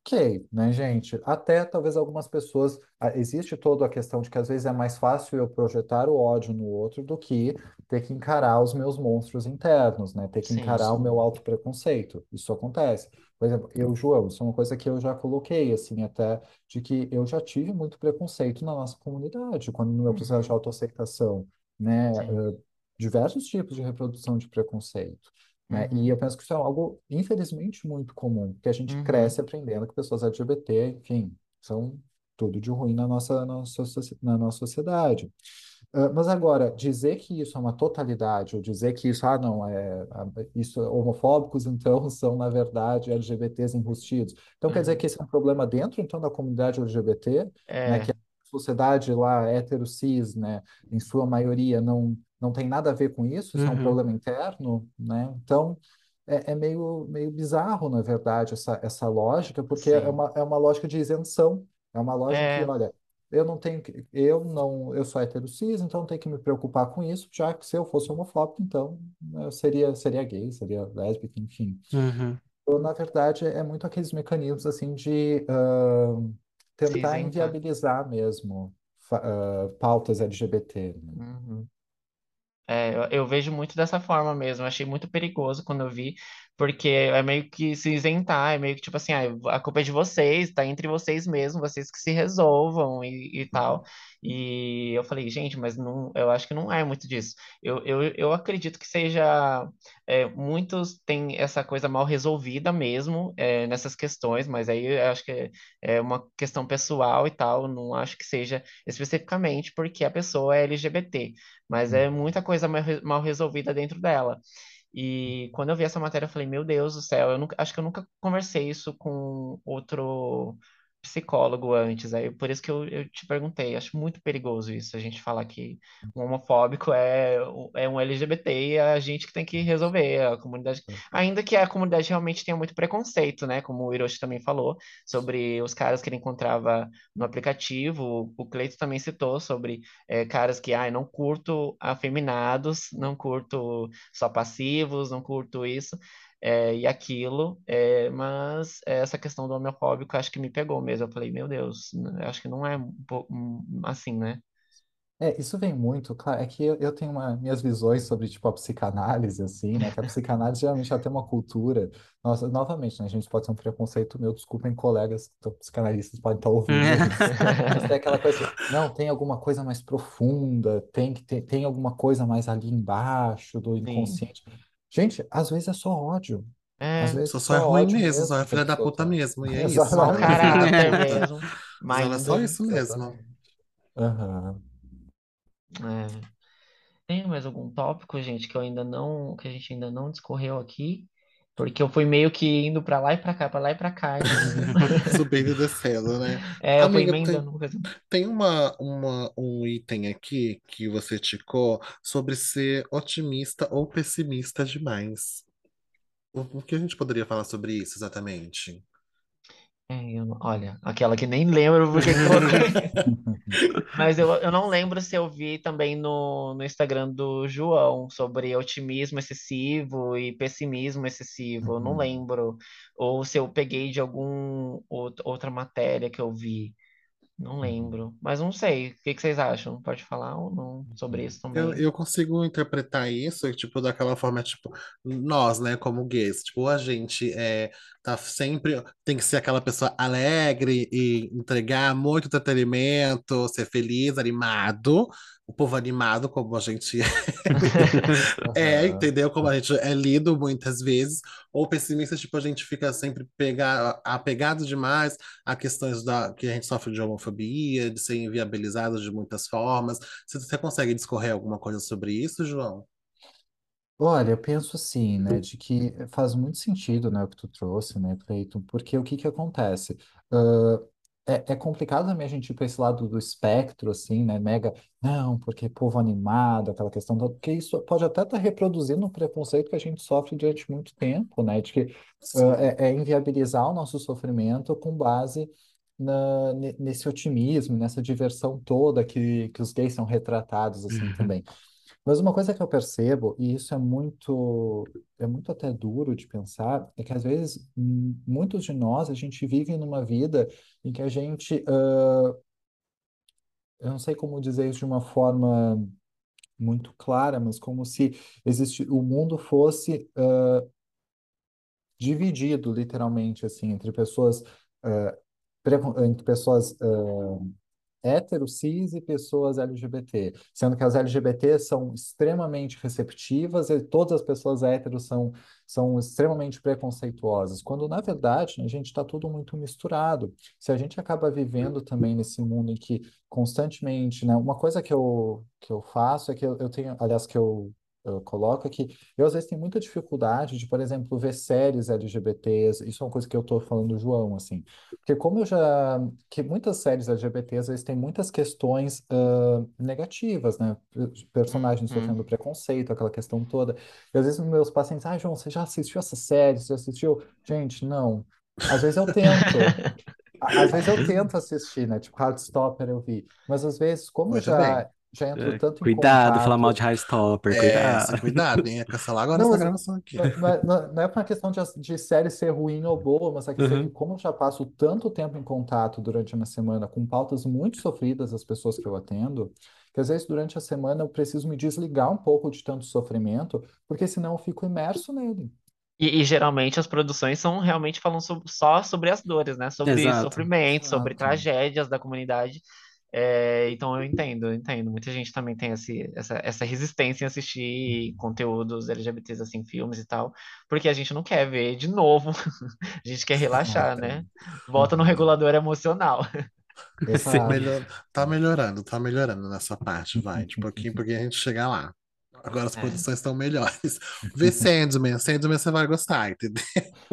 ok, né, gente, até talvez algumas pessoas, ah, existe toda a questão de que às vezes é mais fácil eu projetar o ódio no outro do que ter que encarar os meus monstros internos, né, ter que sim, encarar o meu autopreconceito, isso acontece. Por exemplo, eu, João, isso é uma coisa que eu já coloquei, assim, até, de que eu já tive muito preconceito na nossa comunidade, quando no meu processo de uhum, autoaceitação, né, sim, eh, diversos tipos de reprodução de preconceito, né, e uhum, eu penso que isso é algo, infelizmente, muito comum, porque a gente uhum, cresce aprendendo que pessoas LGBT, enfim, são tudo de ruim na nossa, na nossa, na nossa sociedade. Ah, Mas agora, dizer que isso é uma totalidade, ou dizer que isso, ah, não, é, ah, isso, homofóbicos, então, são, na verdade, LGBTs enrustidos. Então, quer dizer uhum. que esse é um problema dentro, então, da comunidade LGBT, né, que É, a sociedade lá, hétero, cis, né, em sua maioria, não, não tem nada a ver com isso, isso é um Uhum, problema interno, né? Então, é, é meio, meio bizarro, na verdade, essa, essa lógica, porque é uma, é uma lógica de isenção, é uma lógica que, é, olha, eu não tenho que, eu não, eu sou hétero cis, então não tenho que me preocupar com isso, já que se eu fosse homofóbico, então eu seria, seria gay, seria lésbica, enfim. uhum. Então, na verdade, é muito aqueles mecanismos assim de se tentar inviabilizar mesmo ah, pautas LGBT, né? Uhum. É, eu, eu vejo muito dessa forma mesmo. Achei muito perigoso quando eu vi, porque é meio que se isentar, é meio que tipo assim, ah, a culpa é de vocês, tá entre vocês mesmos, vocês que se resolvam e, e tal. E eu falei, gente, mas não, eu acho que não é muito disso. Eu, eu, eu acredito que seja, é, muitos têm essa coisa mal resolvida mesmo, é, nessas questões, mas aí eu acho que é, é uma questão pessoal e tal, não acho que seja especificamente porque a pessoa é LGBT mas é Uhum. muita coisa mal resolvida dentro dela. E quando eu vi essa matéria, eu falei, meu Deus do céu, eu nunca, acho que eu nunca conversei isso com outro psicólogo antes, aí por isso que eu, eu te perguntei. Acho muito perigoso isso, a gente falar que o homofóbico é, é um LGBT e é a gente que tem que resolver, a comunidade. Ainda que a comunidade realmente tenha muito preconceito, né? Como o Hiroshi também falou, sobre os caras que ele encontrava no aplicativo. O Cleito também citou sobre é, caras que, ai, não curto afeminados, não curto só passivos, não curto isso é, e aquilo, é, mas essa questão do homofóbico acho que me pegou mesmo. Eu falei, meu Deus, n- acho que não é assim, né? É, isso vem muito, claro, é que eu, eu tenho uma- minhas visões sobre, tipo, a psicanálise, assim, né, que a psicanálise geralmente já tem uma cultura, nossa, novamente, né, a gente pode ter um preconceito meu, desculpem colegas, psicanalistas podem estar ouvindo isso, mas tem aquela coisa, não, tem alguma coisa mais profunda, tem que ter, tem alguma coisa mais ali embaixo do Sim. Gente, às vezes é só ódio, às É, vezes Só, é só é ruim ódio mesmo, só é mesmo filha da puta mesmo, e é isso. só um Exatamente. caráter mesmo, Mas ela é só ainda. isso mesmo. Aham. É. Tem mais algum tópico, gente, que eu ainda não, que a gente ainda não discorreu aqui? Porque eu fui meio que indo pra lá e pra cá, pra lá e pra cá, Subindo e descendo, né? é, eu fui Amiga, tem, emendando coisa. tem uma, uma, um item aqui que você ticou sobre ser otimista ou pessimista demais. O, o que a gente poderia falar sobre isso exatamente? É, eu olha, aquela que nem lembro porque coloquei. Mas eu, eu não lembro se eu vi também no, no Instagram do João sobre otimismo excessivo e pessimismo excessivo. Eu não Uhum. lembro. Ou se eu peguei de algum out- outra matéria que eu vi. Não Uhum. lembro. Mas não sei. O que que vocês acham? Pode falar ou não sobre Uhum. isso Eu, também? eu consigo interpretar isso, tipo, daquela forma, tipo, nós, né, como gays, tipo, a gente é, tá sempre, tem que ser aquela pessoa alegre e entregar muito entretenimento, ser feliz, animado, o povo animado, como a gente é, Aham. entendeu? Como a gente é lido muitas vezes, ou pessimista, tipo, a gente fica sempre pega, apegado demais a questões da, que a gente sofre de homofobia, de ser inviabilizado de muitas formas. Você, você consegue discorrer alguma coisa sobre isso, João? Olha, eu penso assim, né, de que faz muito sentido, né, o que tu trouxe, né, Cleiton, porque o que que acontece? Ah, é, é complicado também a gente ir para esse lado do espectro, assim, né, mega, não, porque povo animado, aquela questão, toda, porque isso pode até estar reproduzindo um preconceito que a gente sofre durante muito tempo, né, de que Sim. é, é inviabilizar o nosso sofrimento com base na, ne- nesse otimismo, nessa diversão toda que, que os gays são retratados, assim, também. Mas uma coisa que eu percebo, e isso é muito, é muito até duro de pensar, é que às vezes muitos de nós, a gente vive numa vida em que a gente, ah, eu não sei como dizer isso de uma forma muito clara, mas como se existe, o mundo fosse ah, dividido, literalmente, assim, entre pessoas, ah, entre pessoas hétero, cis e pessoas LGBT, sendo que as LGBT são extremamente receptivas e todas as pessoas héteros são, são extremamente preconceituosas, quando na verdade a gente está tudo muito misturado. Se a gente acaba vivendo também nesse mundo em que constantemente, né, uma coisa que eu, que eu faço é que eu, eu tenho, aliás, que eu é que eu às vezes tenho muita dificuldade de, por exemplo, ver séries LGBTs, isso é uma coisa que eu estou falando do João, assim, porque como eu já, que muitas séries LGBTs, às vezes têm muitas questões ah, negativas, né? Personagens Uhum. sofrendo preconceito, aquela questão toda. E às vezes meus pacientes, ah, João, você já assistiu essa série? Você já assistiu? Gente, não. Às vezes eu tento. Às vezes eu tento assistir, né? Tipo, Heartstopper eu vi. Mas às vezes, como eu Muito já, bem. Já entro É, tanto em Cuidado, falar mal de Heartstopper, É, cuidado. cuidado, hein? É cancelar agora não, essa mas gravação aqui. não, não é não- é uma questão de, de série ser ruim ou boa, mas é que, Uhum. como eu já passo tanto tempo em contato durante a minha semana com pautas muito sofridas das pessoas que eu atendo, que às vezes durante a semana eu preciso me desligar um pouco de tanto sofrimento, porque senão eu fico imerso nele. E, e geralmente as produções são realmente falando sob- só sobre as dores, né? Sobre Exato. sofrimento, sobre Exato. tragédias da comunidade. É, então eu entendo, eu entendo. Muita gente também tem esse, essa, essa resistência em assistir conteúdos LGBTs, assim, filmes e tal, porque a gente não quer ver de novo, a gente quer relaxar, né? Volta no Uhum. regulador emocional. Exato. Melhor, tá melhorando, tá melhorando nessa parte, vai, de pouquinho, porque a gente chega lá. Agora as É. produções estão melhores. Vê Sandman. Sandman você vai gostar, entendeu?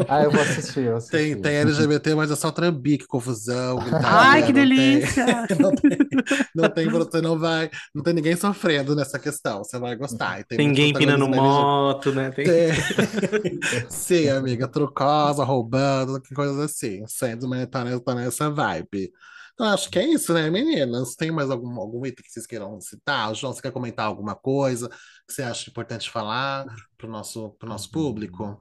Ah, eu vou assistir, eu assisti. Tem, tem LGBT, mas é só trambique, confusão, gritaria, Ai, que não tem- delícia! não tem, não tem, você não vai, não tem ninguém sofrendo nessa questão, você vai gostar. Tem Ninguém empinando moto, né? Tem... Tem. Sim, amiga, trucosa, roubando, que coisas assim. Sandman tá nessa, tá nessa vibe. Então, acho que é isso, né, meninas? Tem mais algum, algum item que vocês queiram citar? João, você quer comentar alguma coisa que você acha importante falar pro nosso, pro nosso público?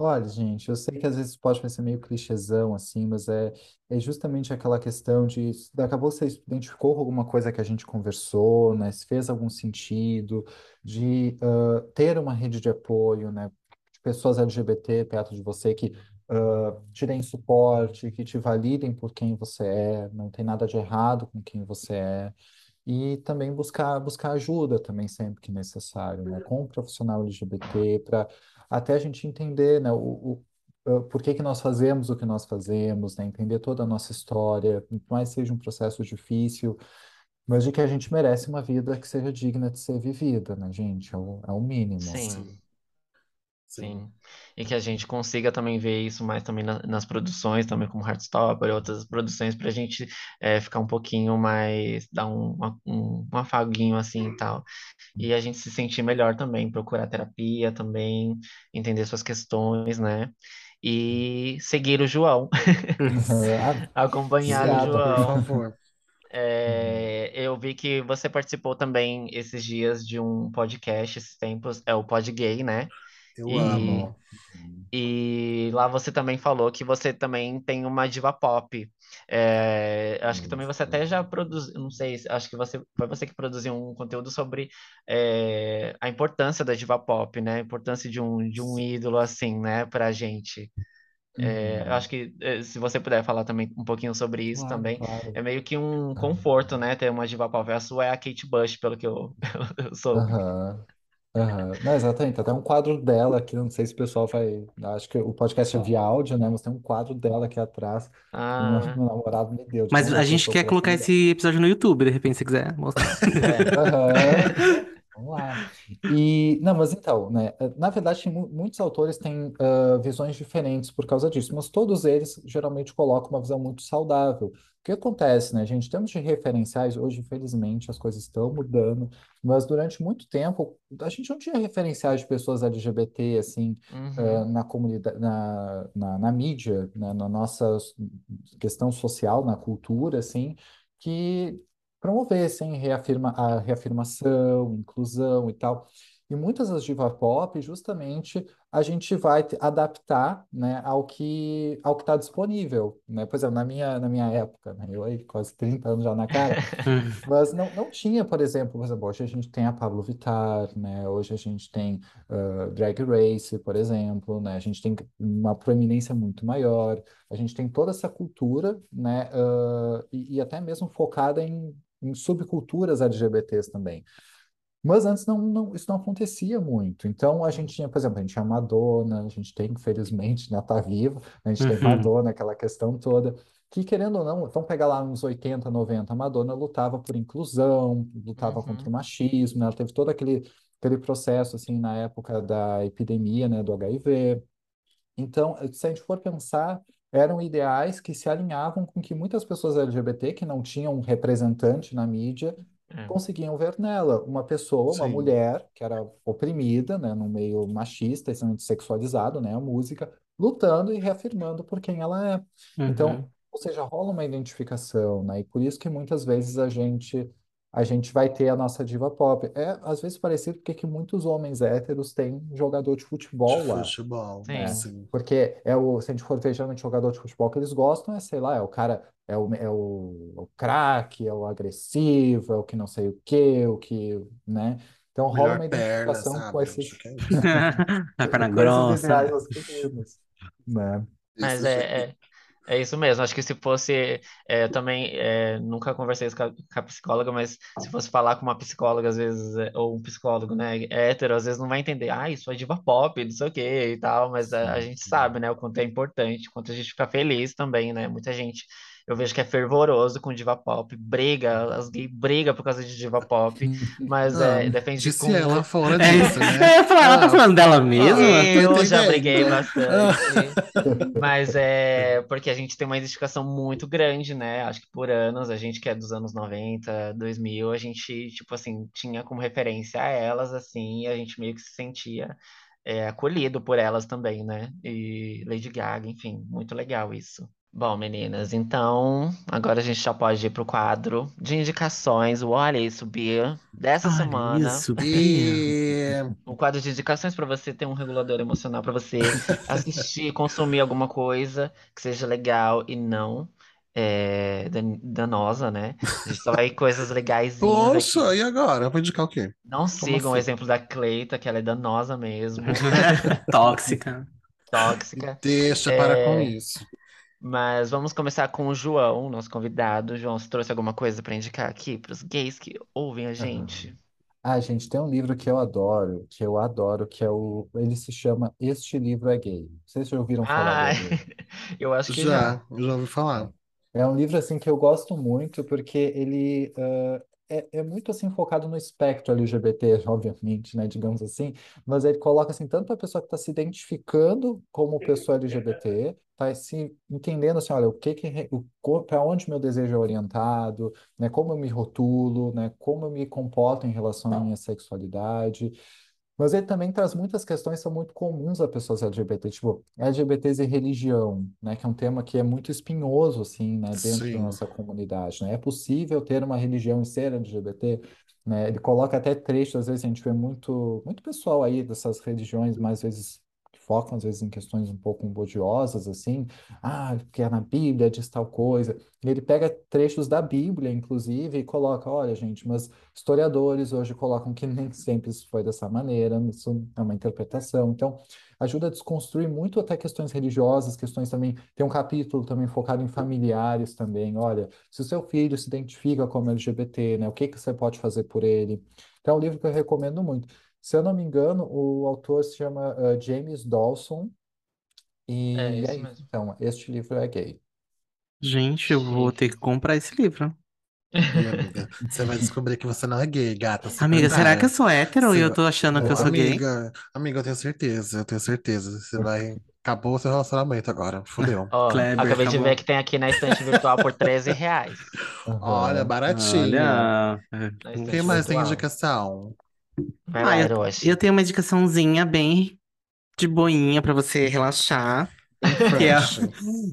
Olha, gente, eu sei que às vezes pode parecer meio clichêzão, assim, mas é, é justamente aquela questão de daqui a pouco você identificou alguma coisa que a gente conversou, né? Se fez algum sentido, de ah, ter uma rede de apoio, né? De pessoas LGBT perto de você que ah, te deem suporte, que te validem por quem você é, não tem nada de errado com quem você é. E também buscar, buscar ajuda também sempre que necessário, né? Com um profissional LGBT, para até a gente entender, né, o, o, uh, por que que nós fazemos o que nós fazemos, né? Entender toda a nossa história, por mais seja um processo difícil, mas de que a gente merece uma vida que seja digna de ser vivida, né, gente? É o, é o mínimo. Sim. Sim. Sim. E que a gente consiga também ver isso mais também na- nas produções, também como Heartstopper e outras produções, para a gente é, ficar um pouquinho mais, dar um, uma- um, um afaguinho assim e tal. E a gente se sentir melhor também, procurar terapia também, entender suas questões, né? E seguir o João, acompanhar o Obrigado, Por João. favor. É, eu vi que você participou também esses dias de um podcast, esses tempos, é o Pod Gay, né? Eu E- amo. E lá você também falou que você também tem uma diva pop. É, acho que também você até já produziu, não sei, acho que você foi você que produziu um conteúdo sobre é, a importância da diva pop, né? A importância de um, de um ídolo assim, né, pra gente. É, eu acho que é, se você puder falar também um pouquinho sobre isso Claro, também, claro. é meio que um conforto, né, ter uma diva pop. A sua é a Kate Bush, pelo que eu, eu soube. Aham. Não, exatamente. Até um quadro dela aqui, não sei se o pessoal vai. Acho que o podcast é via áudio, né? Mas tem um quadro dela aqui atrás. que meu, Ah, meu namorado me deu. de Mas tão a gostoso gente que quer colocar esse episódio no YouTube, de repente, se quiser mostrar. é. Aham. Vamos lá. E, não, mas então, né? Na verdade, tem mu- muitos autores têm ah, visões diferentes por causa disso, mas todos eles geralmente colocam uma visão muito saudável. O que acontece, né, gente? Em termos de referenciais, hoje, infelizmente, as coisas estão mudando, mas durante muito tempo, a gente não tinha referenciais de pessoas LGBT, assim, Uhum. na comunidade, na, na, na mídia, né, na nossa questão social, na cultura, assim, que promovessem reafirma, a reafirmação, inclusão e tal. E muitas das diva pop, justamente, a gente vai adaptar, né, ao que ao que está disponível, né? Por exemplo, na minha, na minha época, né, eu aí quase 30 anos já na cara, mas não, não tinha, por exemplo, por exemplo, hoje a gente tem a Pablo Vittar, né? Hoje a gente tem ah, Drag Race, por exemplo, né? A gente tem uma proeminência muito maior, a gente tem toda essa cultura, né? ah, e, e até mesmo focada em, em subculturas LGBTs também. Mas antes não, não- isso não acontecia muito. Então a gente tinha, por exemplo, a gente tinha Madonna, a gente tem, infelizmente, né, tá viva, a gente tem Uhum. Madonna, aquela questão toda, que querendo ou não, vamos pegar lá nos 80, 90, a Madonna lutava por inclusão, lutava contra Uhum. o machismo, né, ela teve todo aquele, aquele processo, assim, na época da epidemia, né, do HIV. Então, se a gente for pensar, eram ideais que se alinhavam com que muitas pessoas LGBT, que não tinham um representante na mídia, É. conseguiam ver nela uma pessoa, uma Sim. mulher que era oprimida, né, num meio machista, extremamente sexualizado, né, a música, lutando e reafirmando por quem ela é. Então, Uhum. ou seja, rola uma identificação, né, e por isso que muitas vezes a gente a gente vai ter a nossa diva pop. É às vezes parecido porque que muitos homens héteros têm jogador de De futebol lá. futebol, Sim. sim. Porque é o, se a gente for ver geralmente jogador de futebol que eles gostam, é, sei lá, é o cara, é o, é o, o craque, é o agressivo, é o que não sei o quê, o que, né? Então rola uma perna, identificação com sabe? esses, é. A perna com grossa. masculinos, né? Mas Isso, é, é, é isso mesmo. Acho que se fosse. é, eu também é, nunca conversei isso com a, com a psicóloga, mas se fosse falar com uma psicóloga, às vezes, é, ou um psicólogo, né, hétero, às vezes não vai entender, ah, isso é diva pop, não sei o quê e tal, mas a, a gente sabe, né, o quanto é importante, o quanto a gente fica feliz também, né? Muita gente eu vejo que é fervoroso com diva pop, briga, as gays brigam por causa de diva pop, mas Ah, é, defende disse com ela fora É, disso, né? eu falar, ela tá Ah, falando dela mesma? ah, Eu já briguei bastante, mas é porque a gente tem uma identificação muito grande, né? Acho que por anos, a gente que é dos anos 90, 2000, a gente, tipo assim, tinha como referência a elas, assim, e a gente meio que se sentia é, acolhido por elas também, né? E Lady Gaga, enfim, muito legal isso. Bom, meninas, então agora a gente já pode ir pro quadro de indicações. O Olha Isso, Bia, dessa Olha semana. isso, Bia. Um quadro de indicações para você ter um regulador emocional para você assistir, consumir alguma coisa que seja legal e não é, dan- danosa, né? A gente só vai coisas legaisinhas poxa, aqui. e agora? Eu vou indicar o quê? Não sigam o assim? exemplo da Cleita, que ela é danosa mesmo, Tóxica. tóxica. Deixa para com É, isso. Mas vamos começar com o João, nosso convidado. João, você trouxe alguma coisa para indicar aqui para os gays que ouvem a gente? Ah, gente, tem um livro que eu adoro, que eu adoro, que é o. Ele se chama Este Livro é Gay. Vocês já ouviram falar Ah, dele? eu acho que já. Já, já ouvi falar. É um livro assim que eu gosto muito porque ele ah, é, é muito assim focado no espectro LGBT, obviamente, né, digamos assim, mas ele coloca assim tanto a pessoa que está se identificando como pessoa LGBT, está se entendendo assim, olha, o que que para onde meu desejo é orientado, né, como eu me rotulo, né, como eu me comporto em relação à minha sexualidade. Mas ele também traz muitas questões que são muito comuns a pessoas LGBT, tipo LGBTs e religião, né, que é um tema que é muito espinhoso, assim, né, dentro da Sim. nossa comunidade, né? É possível ter uma religião e ser LGBT, né? Ele coloca até trechos, às vezes a gente vê muito, muito pessoal aí dessas religiões, mais vezes focam às vezes em questões um pouco odiosas, assim, ah, porque é na Bíblia diz tal coisa. Ele pega trechos da Bíblia, inclusive, e coloca, olha, gente, mas Historiadores hoje colocam que nem sempre isso foi dessa maneira, isso é uma interpretação. Então, ajuda a desconstruir muito até questões religiosas, questões também. Tem um capítulo também focado em familiares também. Olha, se o seu filho se identifica como LGBT, né, o que que você pode fazer por ele? Então, é um livro que eu recomendo muito. Se eu não me engano, o autor se chama eh, James Dawson, É e é isso isso. mesmo. Então, este livro é gay. Gente, eu vou ter que comprar esse livro. E, amiga, você vai descobrir que você não é gay, gata. Se Amiga, será que eu sou hétero e eu tô achando que Ô, eu sou gay? amiga, amiga, eu tenho certeza, eu tenho certeza. Você vai. Acabou o seu relacionamento agora. Fudeu. Ó, Kleber, acabei de ver que tem aqui na estante virtual por 13 reais. Olha, baratinho. Olha. é, Quem mais tem indicação? Vai Ah, lá, eu, eu tenho uma indicaçãozinha bem de boinha pra você relaxar. Que é,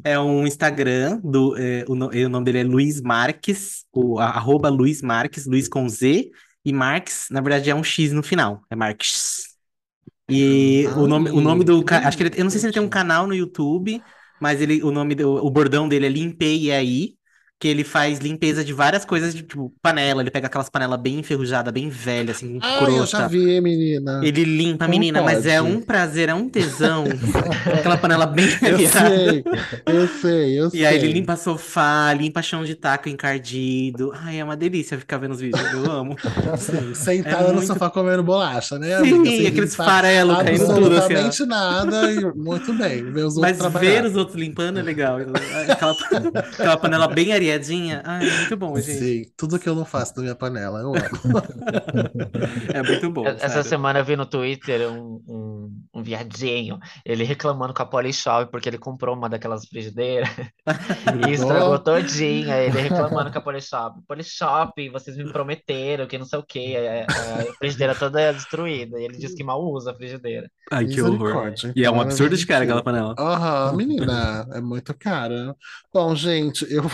é um Instagram do é, o, o nome dele é Luiz Marques, o a- arroba Luiz Marques, Luiz com Z e Marques, na verdade é um X no final, é Marques. E o nome, o nome do acho que ele, eu não sei se ele tem um canal no YouTube, mas ele o nome do o bordão dele é Limpei aí, que ele faz limpeza de várias coisas, de, tipo panela, ele pega aquelas panelas bem enferrujadas, bem velhas, assim, com Ai, eu já crosta. vi, menina. Ele limpa a Como menina, mas é pode? um prazer, é um tesão. Aquela panela bem Eu virada. sei, eu sei, eu E aí ele sei. limpa sofá, limpa chão de taco encardido. Ai, é uma delícia ficar vendo os vídeos, eu amo. Sim, É no muito. sofá comendo bolacha, né? Sim, Sem aqueles farelos caindo tudo assim, absolutamente nada e muito bem, ver os outros Mas ver trabalhar. os outros limpando é legal. Aquela, aquela panela bem areadinha. Ai, é muito bom, gente. Sim, tudo que eu não faço na minha panela, eu amo. É muito bom, Essa sério. semana eu vi no Twitter um, um, um viadinho, ele reclamando com a Polishop porque ele comprou uma daquelas frigideiras e estragou todinha. Ele reclamando com a Polishop. Polishop, vocês me prometeram que não sei o quê, a, a frigideira toda destruída. E ele disse que mal usa a frigideira. Ai, que horror. E é um absurdo de cara aquela panela. Aham, menina, é muito cara. Bom, gente, eu vou,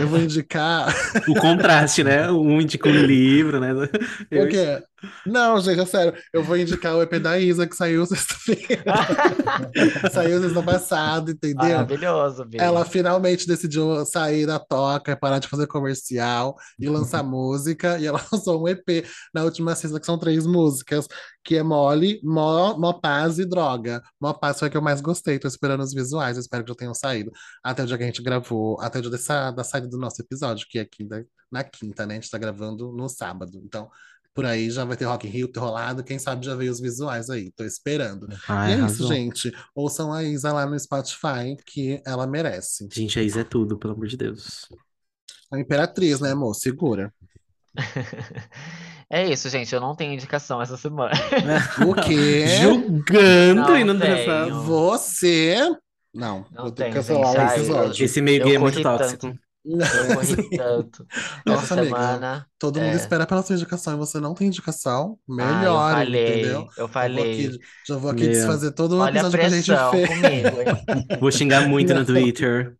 eu vou indicar. O contraste, né? Um indica um livro, né? Eu- O quê? Não, gente, é sério. Eu vou indicar o EP da Isa, que saiu sexta-feira. Saiu sexta passada, entendeu? Maravilhoso, Bi. Ela finalmente decidiu sair da toca, parar de fazer comercial e lançar música. E ela lançou um EP na última sexta, que são três músicas, que é Mole, Mó, Mó Paz e Droga. Mó Paz foi a que eu mais gostei, tô esperando os visuais, eu espero que já tenham saído. Até o dia que a gente gravou, até o dia dessa, da saída do nosso episódio, que é aqui na, quinta, né? A gente tá gravando no sábado. Então, por aí, já vai ter Rock in Rio ter rolado, quem sabe já veio os visuais aí, tô esperando. Ai, e é isso, gente. Ouçam a Isa lá no Spotify, que ela merece. Gente, a Isa é tudo, pelo amor de Deus. A Imperatriz, né, amor? Segura. É isso, gente. Eu não tenho indicação essa semana. O quê? Julgando e não tenho. Você. Não, Não vou ter que tenho, cancelar gente. o Ai, episódio. Esse meio Eu é muito corri tóxico. tanto. Eu corri tanto Nossa, essa amiga, semana. Todo mundo É. espera pela sua indicação e você não tem indicação. Ah, eu Melhor, falei, entendeu? eu Já vou falei. aqui, já vou aqui Meu. desfazer todo o Olha a episódio que a gente pressão fez. comigo, hein? Vou xingar muito no Twitter.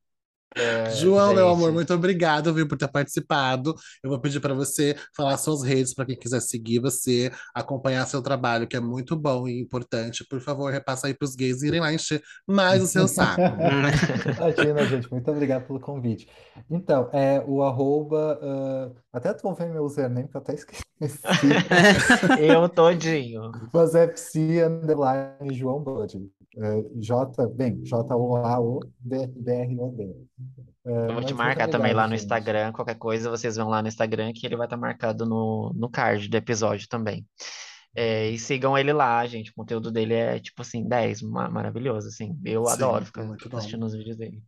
É, João, meu amor, gente. muito obrigado, viu, por ter participado. Eu vou pedir para você falar suas redes para quem quiser seguir você, acompanhar seu trabalho, que é muito bom e importante. Por favor, repassa aí para os gays irem lá encher mais o seu saco. Imagina, gente, muito obrigado pelo convite. Então, é o arroba. ah, até tô vendo meu username, que eu até esqueci. Eu todinho. Mas é psi underline João Bud. É, J, bem, J-O-A-O-B-R-O-D. É, Eu vou mas te marcar também lá no gente. Instagram. Qualquer coisa, vocês vão lá no Instagram que ele vai estar marcado no, no card do episódio também. É, e sigam ele lá, gente. O conteúdo dele é, tipo assim, 10, ma- maravilhoso, assim. Eu Sim, adoro ficar muito bom. assistindo os vídeos dele.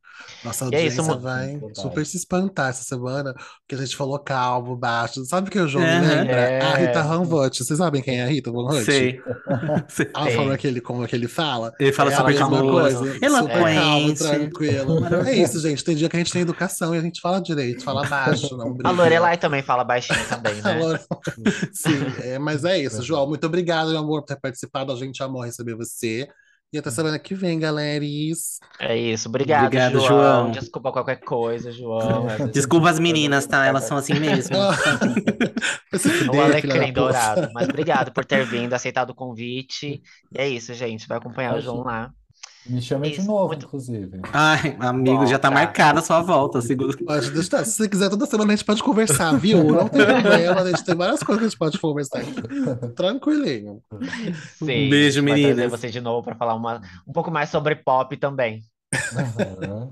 Nossa E é isso, audiência vai super se espantar essa semana, porque a gente falou calmo, baixo. Sabe o que o João me Aham. lembra? A Rita É. Van Vught. Vocês sabem quem é a Rita Van Vught? Sei. A forma que ele, como que ele fala. Ele fala é super a mesma coisa, super Eloquente. calmo, tranquilo. É isso, gente. Tem dia que a gente tem educação e a gente fala direito, fala baixo, não A. Lorelai também fala baixinho também, né? Lore- Sim, é, mas é isso, João. Muito obrigado, meu amor, por ter participado. A gente amou receber você. E até semana que vem, galeres. É isso. Obrigado, Obrigado, João. João. Desculpa qualquer coisa, João. Desculpa as meninas, tá? Elas são assim mesmo. O Alecrim. Dourado. Mas obrigado por ter vindo, aceitado o convite. E é isso, gente. Vai acompanhar o João lá. Me chama de Isso, novo, muito- inclusive. Ai, amigo, já tá Volta. marcada a sua volta. Seguro. Pode deixar. Se você quiser, toda semana a gente pode conversar, viu? Não tem problema, a gente tem várias coisas que a gente pode conversar aqui. Tranquilinho. Sim, beijo, a gente vai trazer meninas. você de novo para falar uma, um pouco mais sobre pop também. Aham.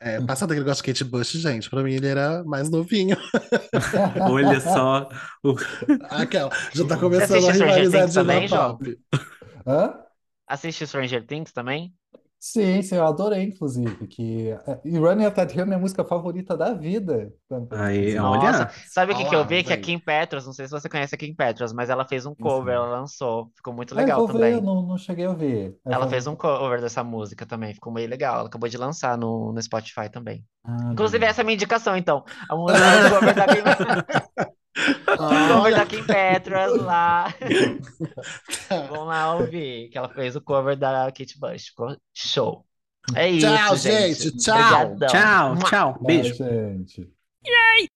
É, passado que ele gosta de Kate Bush, gente, pra mim ele era mais novinho. Olha só. o- Aquela, já tá começando a rivalizar também, na João? pop. Hã? Assiste Stranger Things também? Sim, sim, eu adorei, inclusive. Que... é, E Running Up That Hill é minha música favorita da vida. também. Aí, Nossa, olha. sabe o que, que eu vi? Que a véi. Kim Petras, não sei se você conhece a Kim Petras, mas ela fez um cover, Sim. ela lançou. Ficou muito Ah, eu legal vou ver, também. eu não, não cheguei a ver. Eu Ela vou- fez um cover dessa música também, ficou meio legal. Ela acabou de lançar no, no Spotify também. Ah, Inclusive, beleza. essa é a minha indicação, então. A música do cover da Kim, cover da Kim Petras lá. Vão lá ouvir, que ela fez o cover da Kate Bush. Ficou show. É isso, Tchau, gente. gente, tchau. Obrigadão. Tchau, tchau. Tchau, Beijo. gente. Yay!